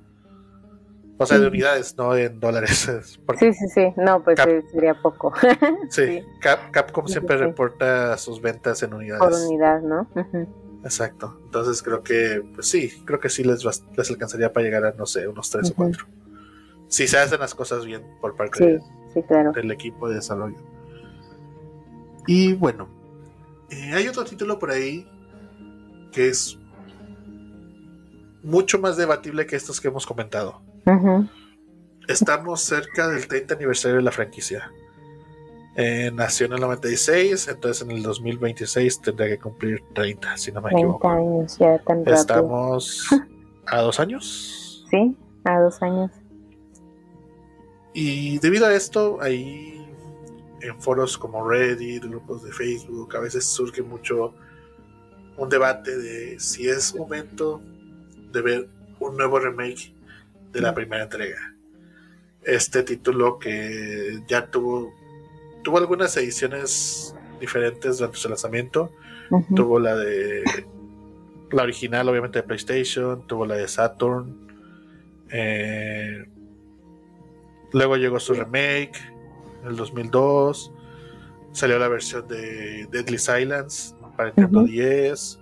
O sea, de unidades, no en dólares. Sí, sí, sí. No, pues sería poco. sí, Capcom siempre reporta sus ventas en unidades. Por unidad, ¿no? Exacto. Entonces creo que, pues sí, creo que sí les, les alcanzaría para llegar a, no sé, unos 3 o 4. Si se hacen las cosas bien por parte del equipo de desarrollo. Y bueno, eh, hay otro título por ahí que es mucho más debatible que estos que hemos comentado. Estamos cerca del 30 aniversario de la franquicia. Eh, nació en el 96, entonces en el 2026 tendría que cumplir 30, si no me equivoco. Años ya tan Estamos a dos años. Sí, a dos años. Y debido a esto, ahí en foros como Reddit, grupos de Facebook, a veces surge mucho un debate de si es momento de ver un nuevo remake de la primera entrega. Este título que ya tuvo, tuvo algunas ediciones diferentes durante su lanzamiento. Tuvo la de la original, obviamente, de PlayStation, tuvo la de Saturn. Eh, luego llegó su remake en el 2002. Salió la versión de Deadly Silence para Nintendo 10.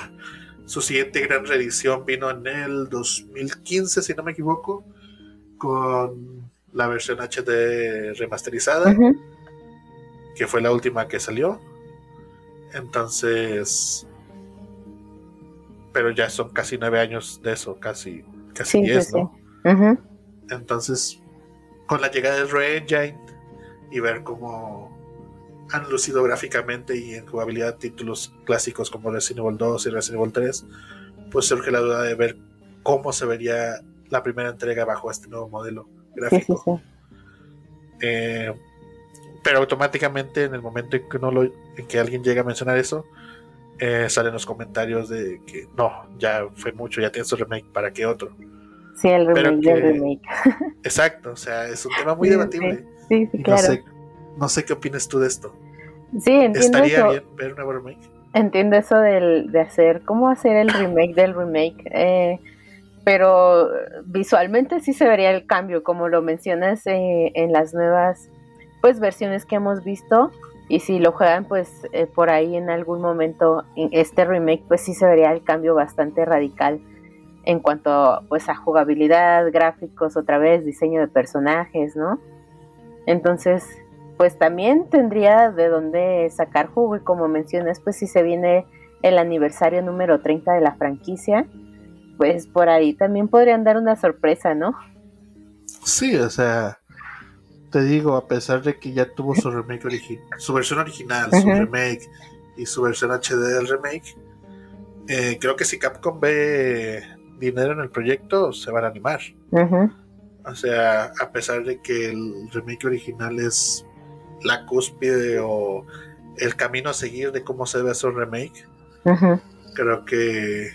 Su siguiente gran reedición vino en el 2015, si no me equivoco, con la versión HD remasterizada, que fue la última que salió. Entonces, pero ya son casi nueve años de eso, casi, casi diez, ¿no? Entonces, con la llegada del Re-Engine y ver cómo han lucido gráficamente y en jugabilidad títulos clásicos como Resident Evil 2 y Resident Evil 3, pues surge la duda de ver cómo se vería la primera entrega bajo este nuevo modelo gráfico. Eh, pero automáticamente en el momento en que, no lo, en que alguien llega a mencionar eso, eh, salen los comentarios de que no, ya fue mucho, ya tienes su remake, ¿para qué otro? Sí, el remake del remake. exacto, o sea, es un tema muy debatible. Sí, sí, claro. No sé, qué opinas tú de esto. Sí, entiendo ¿Estaría bien ver un nuevo remake? Entiendo eso del, de hacer, ¿cómo hacer el remake del remake? Eh, pero visualmente sí se vería el cambio, como lo mencionas eh, en las nuevas pues versiones que hemos visto y si lo juegan pues eh, por ahí en algún momento en este remake pues sí se vería el cambio bastante radical en cuanto pues a jugabilidad, gráficos, otra vez diseño de personajes, ¿no? Entonces pues también tendría de dónde sacar jugo y como mencionas pues si se viene el aniversario número 30 de la franquicia pues por ahí también podrían dar una sorpresa, ¿no? Sí, o sea, te digo, a pesar de que ya tuvo su remake original, su versión original, su remake y su versión HD del remake, eh, creo que si Capcom ve dinero en el proyecto, se van a animar. O sea, a pesar de que el remake original es la cúspide o el camino a seguir de cómo se ve su remake, creo que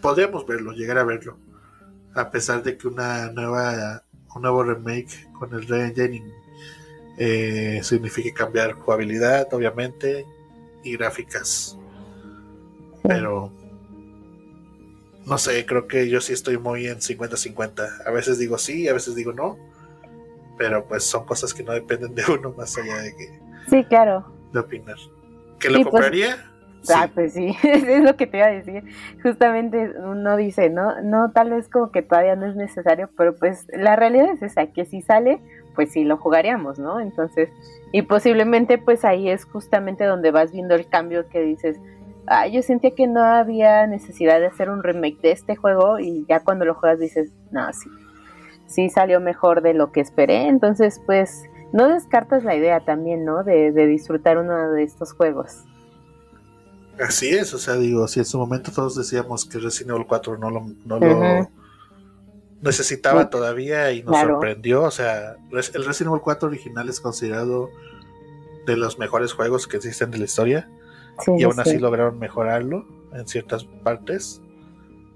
podríamos verlo, llegar a verlo. A pesar de que una nueva un nuevo remake con el re-engine eh, signifique cambiar jugabilidad, obviamente, y gráficas. Pero no sé, creo que yo sí estoy muy en 50-50. A veces digo sí, a veces digo no. Pero pues son cosas que no dependen de uno más allá de que. Sí, claro. De opinar. ¿Que lo pues, compraría? Ah, pues sí, es lo que te iba a decir. Justamente uno dice, no, no, tal vez como que todavía no es necesario, pero pues la realidad es esa, que si sale, pues sí lo jugaríamos, ¿no? Entonces, y posiblemente pues ahí es justamente donde vas viendo el cambio que dices, ah, yo sentía que no había necesidad de hacer un remake de este juego y ya cuando lo juegas dices, no, sí, sí salió mejor de lo que esperé, entonces pues no descartas la idea también, ¿no? De, de disfrutar uno de estos juegos. Así es, o sea, digo, si en su momento todos decíamos que Resident Evil 4 no lo, no lo necesitaba todavía y nos sorprendió, o sea, el Resident Evil 4 original es considerado de los mejores juegos que existen de la historia y aún así lograron mejorarlo en ciertas partes.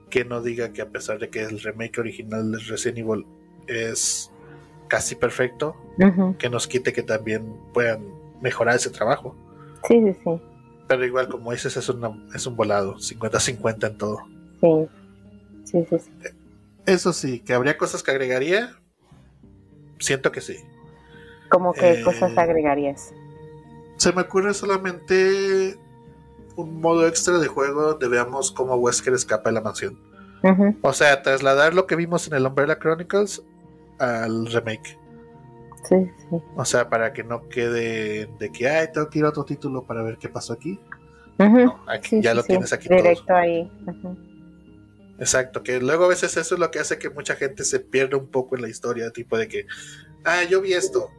Que no diga que a pesar de que el remake original de Resident Evil es casi perfecto, que nos quite que también puedan mejorar ese trabajo. Sí, sí, sí. Pero igual, como dices, es, es un volado, 50-50 en todo. Sí. Sí, sí, sí. Eso sí, que habría cosas que agregaría. Siento que sí. ¿Cómo qué eh, cosas agregarías? Se me ocurre solamente un modo extra de juego donde veamos cómo Wesker escapa de la mansión. O sea, trasladar lo que vimos en el Umbrella Chronicles al remake. Sí, sí. O sea, para que no quede de que, ay, tengo que ir a otro título para ver qué pasó aquí. aquí ya lo tienes aquí Directo ahí. Exacto, que luego a veces eso es lo que hace que mucha gente se pierda un poco en la historia, tipo de que, ah, yo vi esto,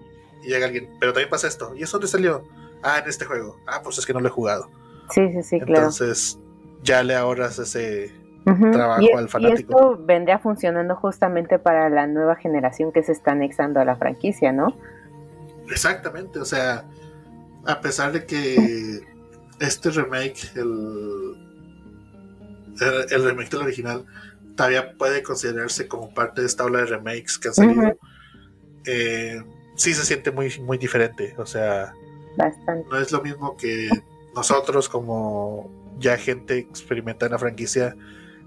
y llega alguien, pero también pasa esto, ¿y eso dónde salió? Ah, en este juego. Ah, pues es que no lo he jugado. Sí, sí, sí, claro. Entonces, ya le ahorras ese, trabajo al fanático. Y esto vendría funcionando justamente para la nueva generación que se está anexando a la franquicia, ¿no? Exactamente, o sea, a pesar de que este remake, el, el, remake del original, todavía puede considerarse como parte de esta ola de remakes que han salido, eh, sí se siente muy, muy diferente, o sea, no es lo mismo que nosotros como ya gente experimentada en la franquicia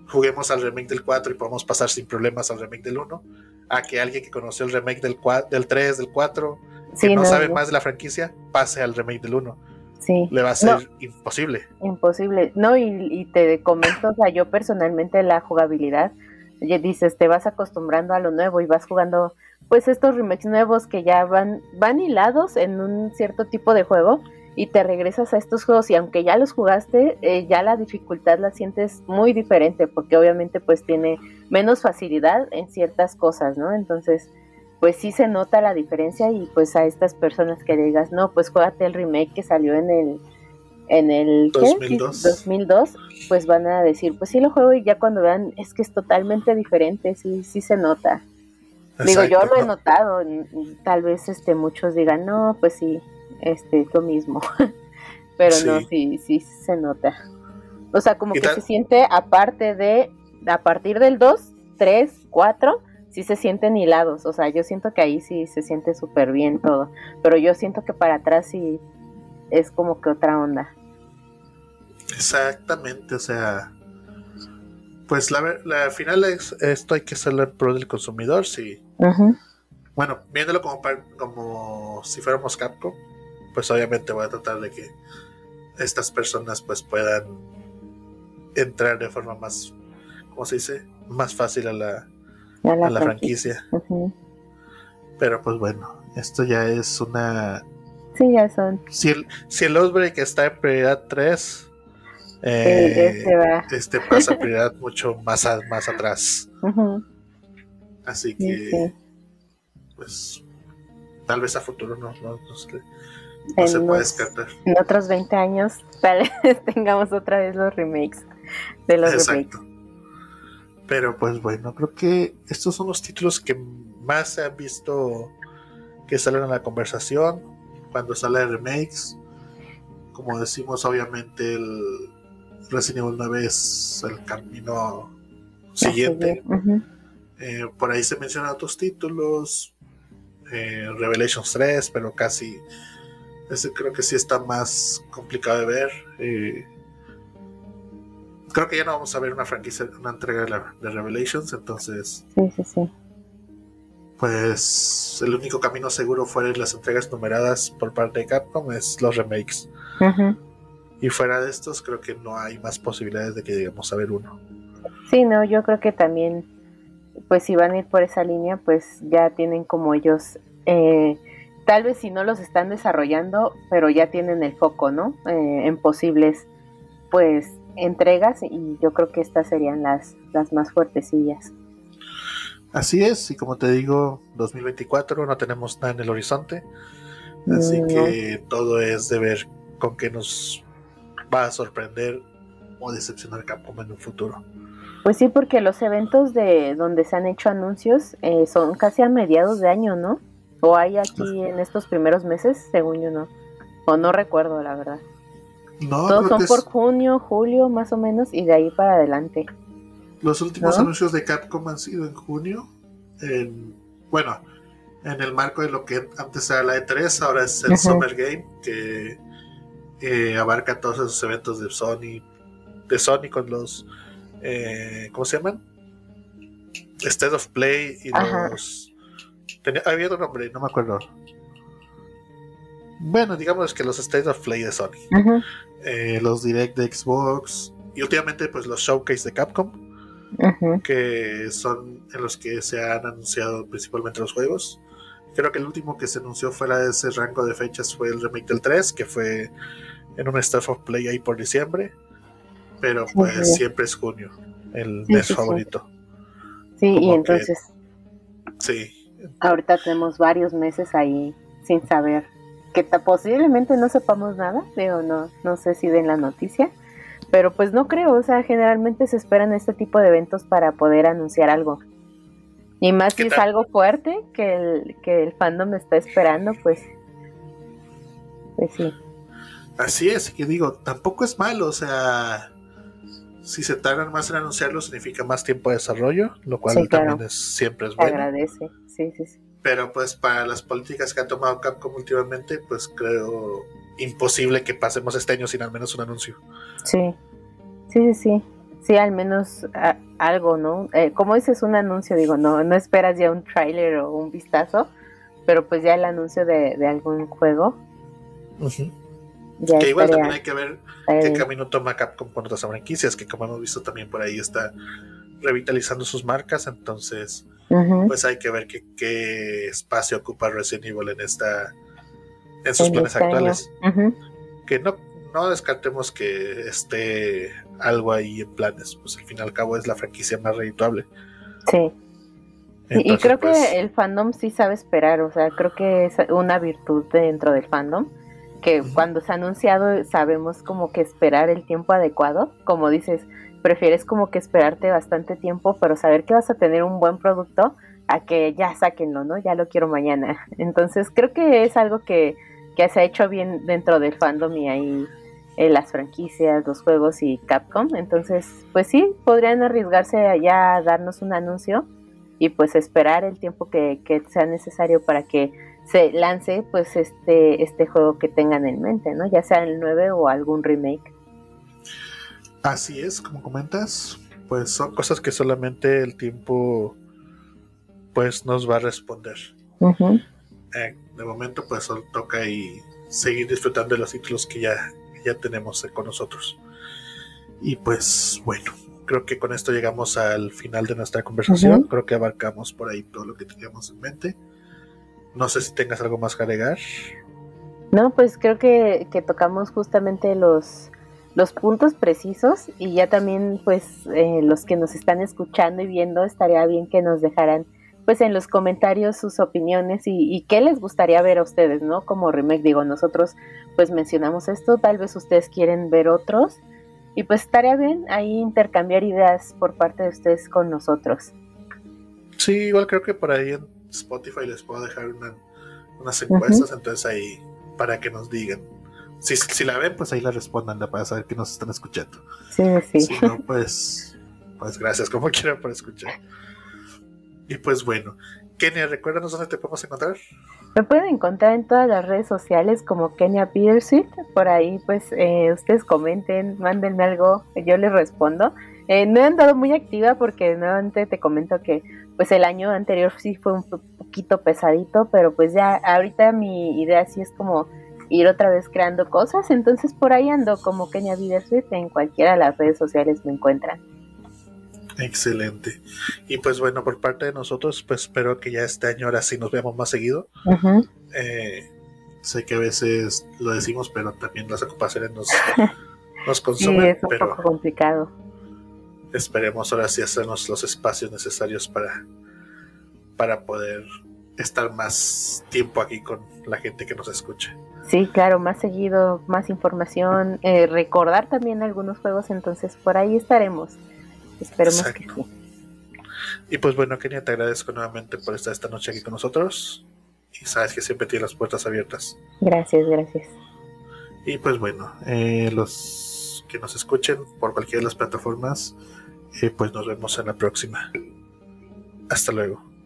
juguemos al remake del 4 y podamos pasar sin problemas al remake del 1, a que alguien que conoció el remake del, 4, del 3, del 4, que no, sabe más de la franquicia, pase al remake del 1. Sí. Le va a ser imposible. Imposible. No, y, te comento, o sea, yo personalmente la jugabilidad dices, te vas acostumbrando a lo nuevo y vas jugando pues estos remakes nuevos que ya van, van hilados en un cierto tipo de juego y te regresas a estos juegos y aunque ya los jugaste, eh, ya la dificultad la sientes muy diferente porque obviamente pues tiene menos facilidad en ciertas cosas, ¿no? Entonces, pues sí se nota la diferencia y pues a estas personas que digas, no, pues juégate el remake que salió en el en el 2002. 2002, pues van a decir, pues sí lo juego y ya cuando vean es que es totalmente diferente, sí, sí se nota. Digo, yo lo he notado, tal vez este muchos digan, no, pues sí, este es lo mismo. Pero no, sí, sí se nota. O sea, como que se siente aparte de, a partir del 2, 3, 4, sí se sienten hilados. O sea, yo siento que ahí sí se siente súper bien todo. Pero yo siento que para atrás sí es como que otra onda. Exactamente, o sea, pues la, la final es, esto hay que hacerlo pro del consumidor, sí. Bueno, viéndolo como, como si fuéramos Capcom, pues obviamente voy a tratar de que estas personas pues puedan entrar de forma más, ¿cómo se dice? Más fácil a la, a la, franquicia. Pero pues bueno, esto ya es una... Sí, ya son. Si el, si el Outbreak está en prioridad 3, eh, este, pasa prioridad mucho más, más atrás. Así que, pues, tal vez a futuro no, no, se puede descartar. En otros 20 años, tal vez tengamos otra vez los remakes de los Exacto. Pero pues bueno, creo que estos son los títulos que más se han visto que salen en la conversación cuando sale remakes. Como decimos, obviamente el, Resident Evil 9 es el camino siguiente. Eh, por ahí se mencionan otros títulos, eh, Revelations 3, pero casi ese creo que sí está más complicado de ver. Eh, creo que ya no vamos a ver una franquicia, una entrega de, Revelations, entonces. Sí, sí, sí. Pues el único camino seguro fuera de las entregas numeradas por parte de Capcom es los remakes. Y fuera de estos, creo que no hay más posibilidades de que lleguemos a ver uno. Sí, no, yo creo que también, pues si van a ir por esa línea, pues ya tienen como ellos, eh, tal vez si no los están desarrollando, pero ya tienen el foco, ¿no? Eh, en posibles, pues, entregas y yo creo que estas serían las, las más fuertecillas. Así es, y como te digo, 2024 no tenemos nada en el horizonte, así que todo es de ver con qué nos va a sorprender o decepcionar Capcom en un futuro. Pues sí, porque los eventos de donde se han hecho anuncios eh, son casi a mediados de año, ¿no? O hay aquí en estos primeros meses, según yo no. O no recuerdo, la verdad. No, Todos son por junio, julio, más o menos, y de ahí para adelante. Los últimos anuncios de Capcom han sido en junio. En, bueno, en el marco de lo que antes era la E3, ahora es el Summer Game, que abarca todos esos eventos de Sony, de Sony con los, eh, ¿cómo se llaman? State of Play y los... había otro nombre, no me acuerdo. Bueno, digamos que los State of Play de Sony, eh, los Direct de Xbox y últimamente pues los Showcase de Capcom, que son en los que se han anunciado principalmente los juegos. Creo que el último que se anunció fuera de ese rango de fechas fue el remake del 3, que fue en un Staff of Play ahí por diciembre. Pero pues siempre es junio, el mes favorito. Sí, y entonces. sí. Ahorita tenemos varios meses ahí sin saber. Que posiblemente no sepamos nada, pero no, no sé si den la noticia. Pero pues no creo, o sea, generalmente se esperan este tipo de eventos para poder anunciar algo. Y más si es algo fuerte que el, que el fandom está esperando, pues, pues sí. Así es, que digo, tampoco es malo, o sea, si se tardan más en anunciarlo significa más tiempo de desarrollo, lo cual también es, siempre es bueno. agradece, sí, sí, sí. Pero pues para las políticas que ha tomado Capcom últimamente, pues creo imposible que pasemos este año sin al menos un anuncio. Sí, sí, sí, sí. Sí, al menos algo, ¿no? Eh, como dices, un anuncio, digo, no, no esperas ya un tráiler o un vistazo, pero pues ya el anuncio de, algún juego que igual también hay que ver qué camino toma Capcom con otras franquicias, que como hemos visto también por ahí está revitalizando sus marcas, entonces pues hay que ver qué, espacio ocupa Resident Evil en esta en sus planes este actuales. Que no, no descartemos que esté algo ahí en planes, pues al fin y al cabo es la franquicia más redituable. Sí. y creo que pues, el fandom sí sabe esperar, o sea, creo que es una virtud dentro del fandom, que cuando se ha anunciado sabemos como que esperar el tiempo adecuado, como dices, prefieres como que esperarte bastante tiempo, pero saber que vas a tener un buen producto a que ya sáquenlo, ¿no? Ya lo quiero mañana. Entonces creo que es algo que, que se ha hecho bien dentro del fandom y ahí en las franquicias, los juegos y Capcom. Entonces, pues sí, podrían arriesgarse allá a darnos un anuncio y pues esperar el tiempo que, que sea necesario para que se lance pues este, este juego que tengan en mente, ¿no? Ya sea el 9 o algún remake. Así es, como comentas, pues son cosas que solamente el tiempo pues nos va a responder. Eh, de momento pues solo toca y seguir disfrutando de los títulos que ya, ya tenemos con nosotros. Y pues bueno, creo que con esto llegamos al final de nuestra conversación. Creo que abarcamos por ahí todo lo que teníamos en mente. No sé si tengas algo más que agregar. No, pues creo que, que tocamos justamente los, los puntos precisos y ya también pues eh, los que nos están escuchando y viendo estaría bien que nos dejaran pues en los comentarios sus opiniones y, qué les gustaría ver a ustedes, ¿no? Como remake, digo, nosotros pues mencionamos esto, tal vez ustedes quieren ver otros y pues estaría bien ahí intercambiar ideas por parte de ustedes con nosotros. Sí, igual creo que por ahí en Spotify les puedo dejar unas encuestas, entonces ahí para que nos digan si, la ven, pues ahí la respondan para saber que nos están escuchando. Sí, sí. Si no, pues, pues gracias, como quieran, por escuchar. Y pues bueno, Kenia, recuérdanos dónde te podemos encontrar. Me pueden encontrar en todas las redes sociales como Kenia Petersuit. Por ahí, pues, eh, ustedes comenten, mándenme algo, yo les respondo. Eh, no he andado muy activa porque nuevamente te comento que pues el año anterior sí fue un poquito pesadito, pero pues ya ahorita mi idea sí es como ir otra vez creando cosas. Entonces por ahí ando como Kenia Bidersuit, en cualquiera de las redes sociales me encuentran. Excelente. Y pues bueno, por parte de nosotros, pues espero que ya este año ahora sí nos veamos más seguido. Eh, sé que a veces lo decimos, pero también las ocupaciones nos, nos consumen. Sí, es un poco complicado. Esperemos ahora sí hacernos los espacios necesarios para, para poder estar más tiempo aquí con la gente que nos escucha. Sí, claro, más seguido, más información, eh, recordar también algunos juegos, entonces por ahí estaremos. Esperemos que sí. Y pues bueno, Kenia, te agradezco nuevamente por estar esta noche aquí con nosotros. Y sabes que siempre tienes las puertas abiertas. Gracias, gracias. Y pues bueno, eh, los que nos escuchen por cualquiera de las plataformas, eh, pues nos vemos en la próxima. Hasta luego.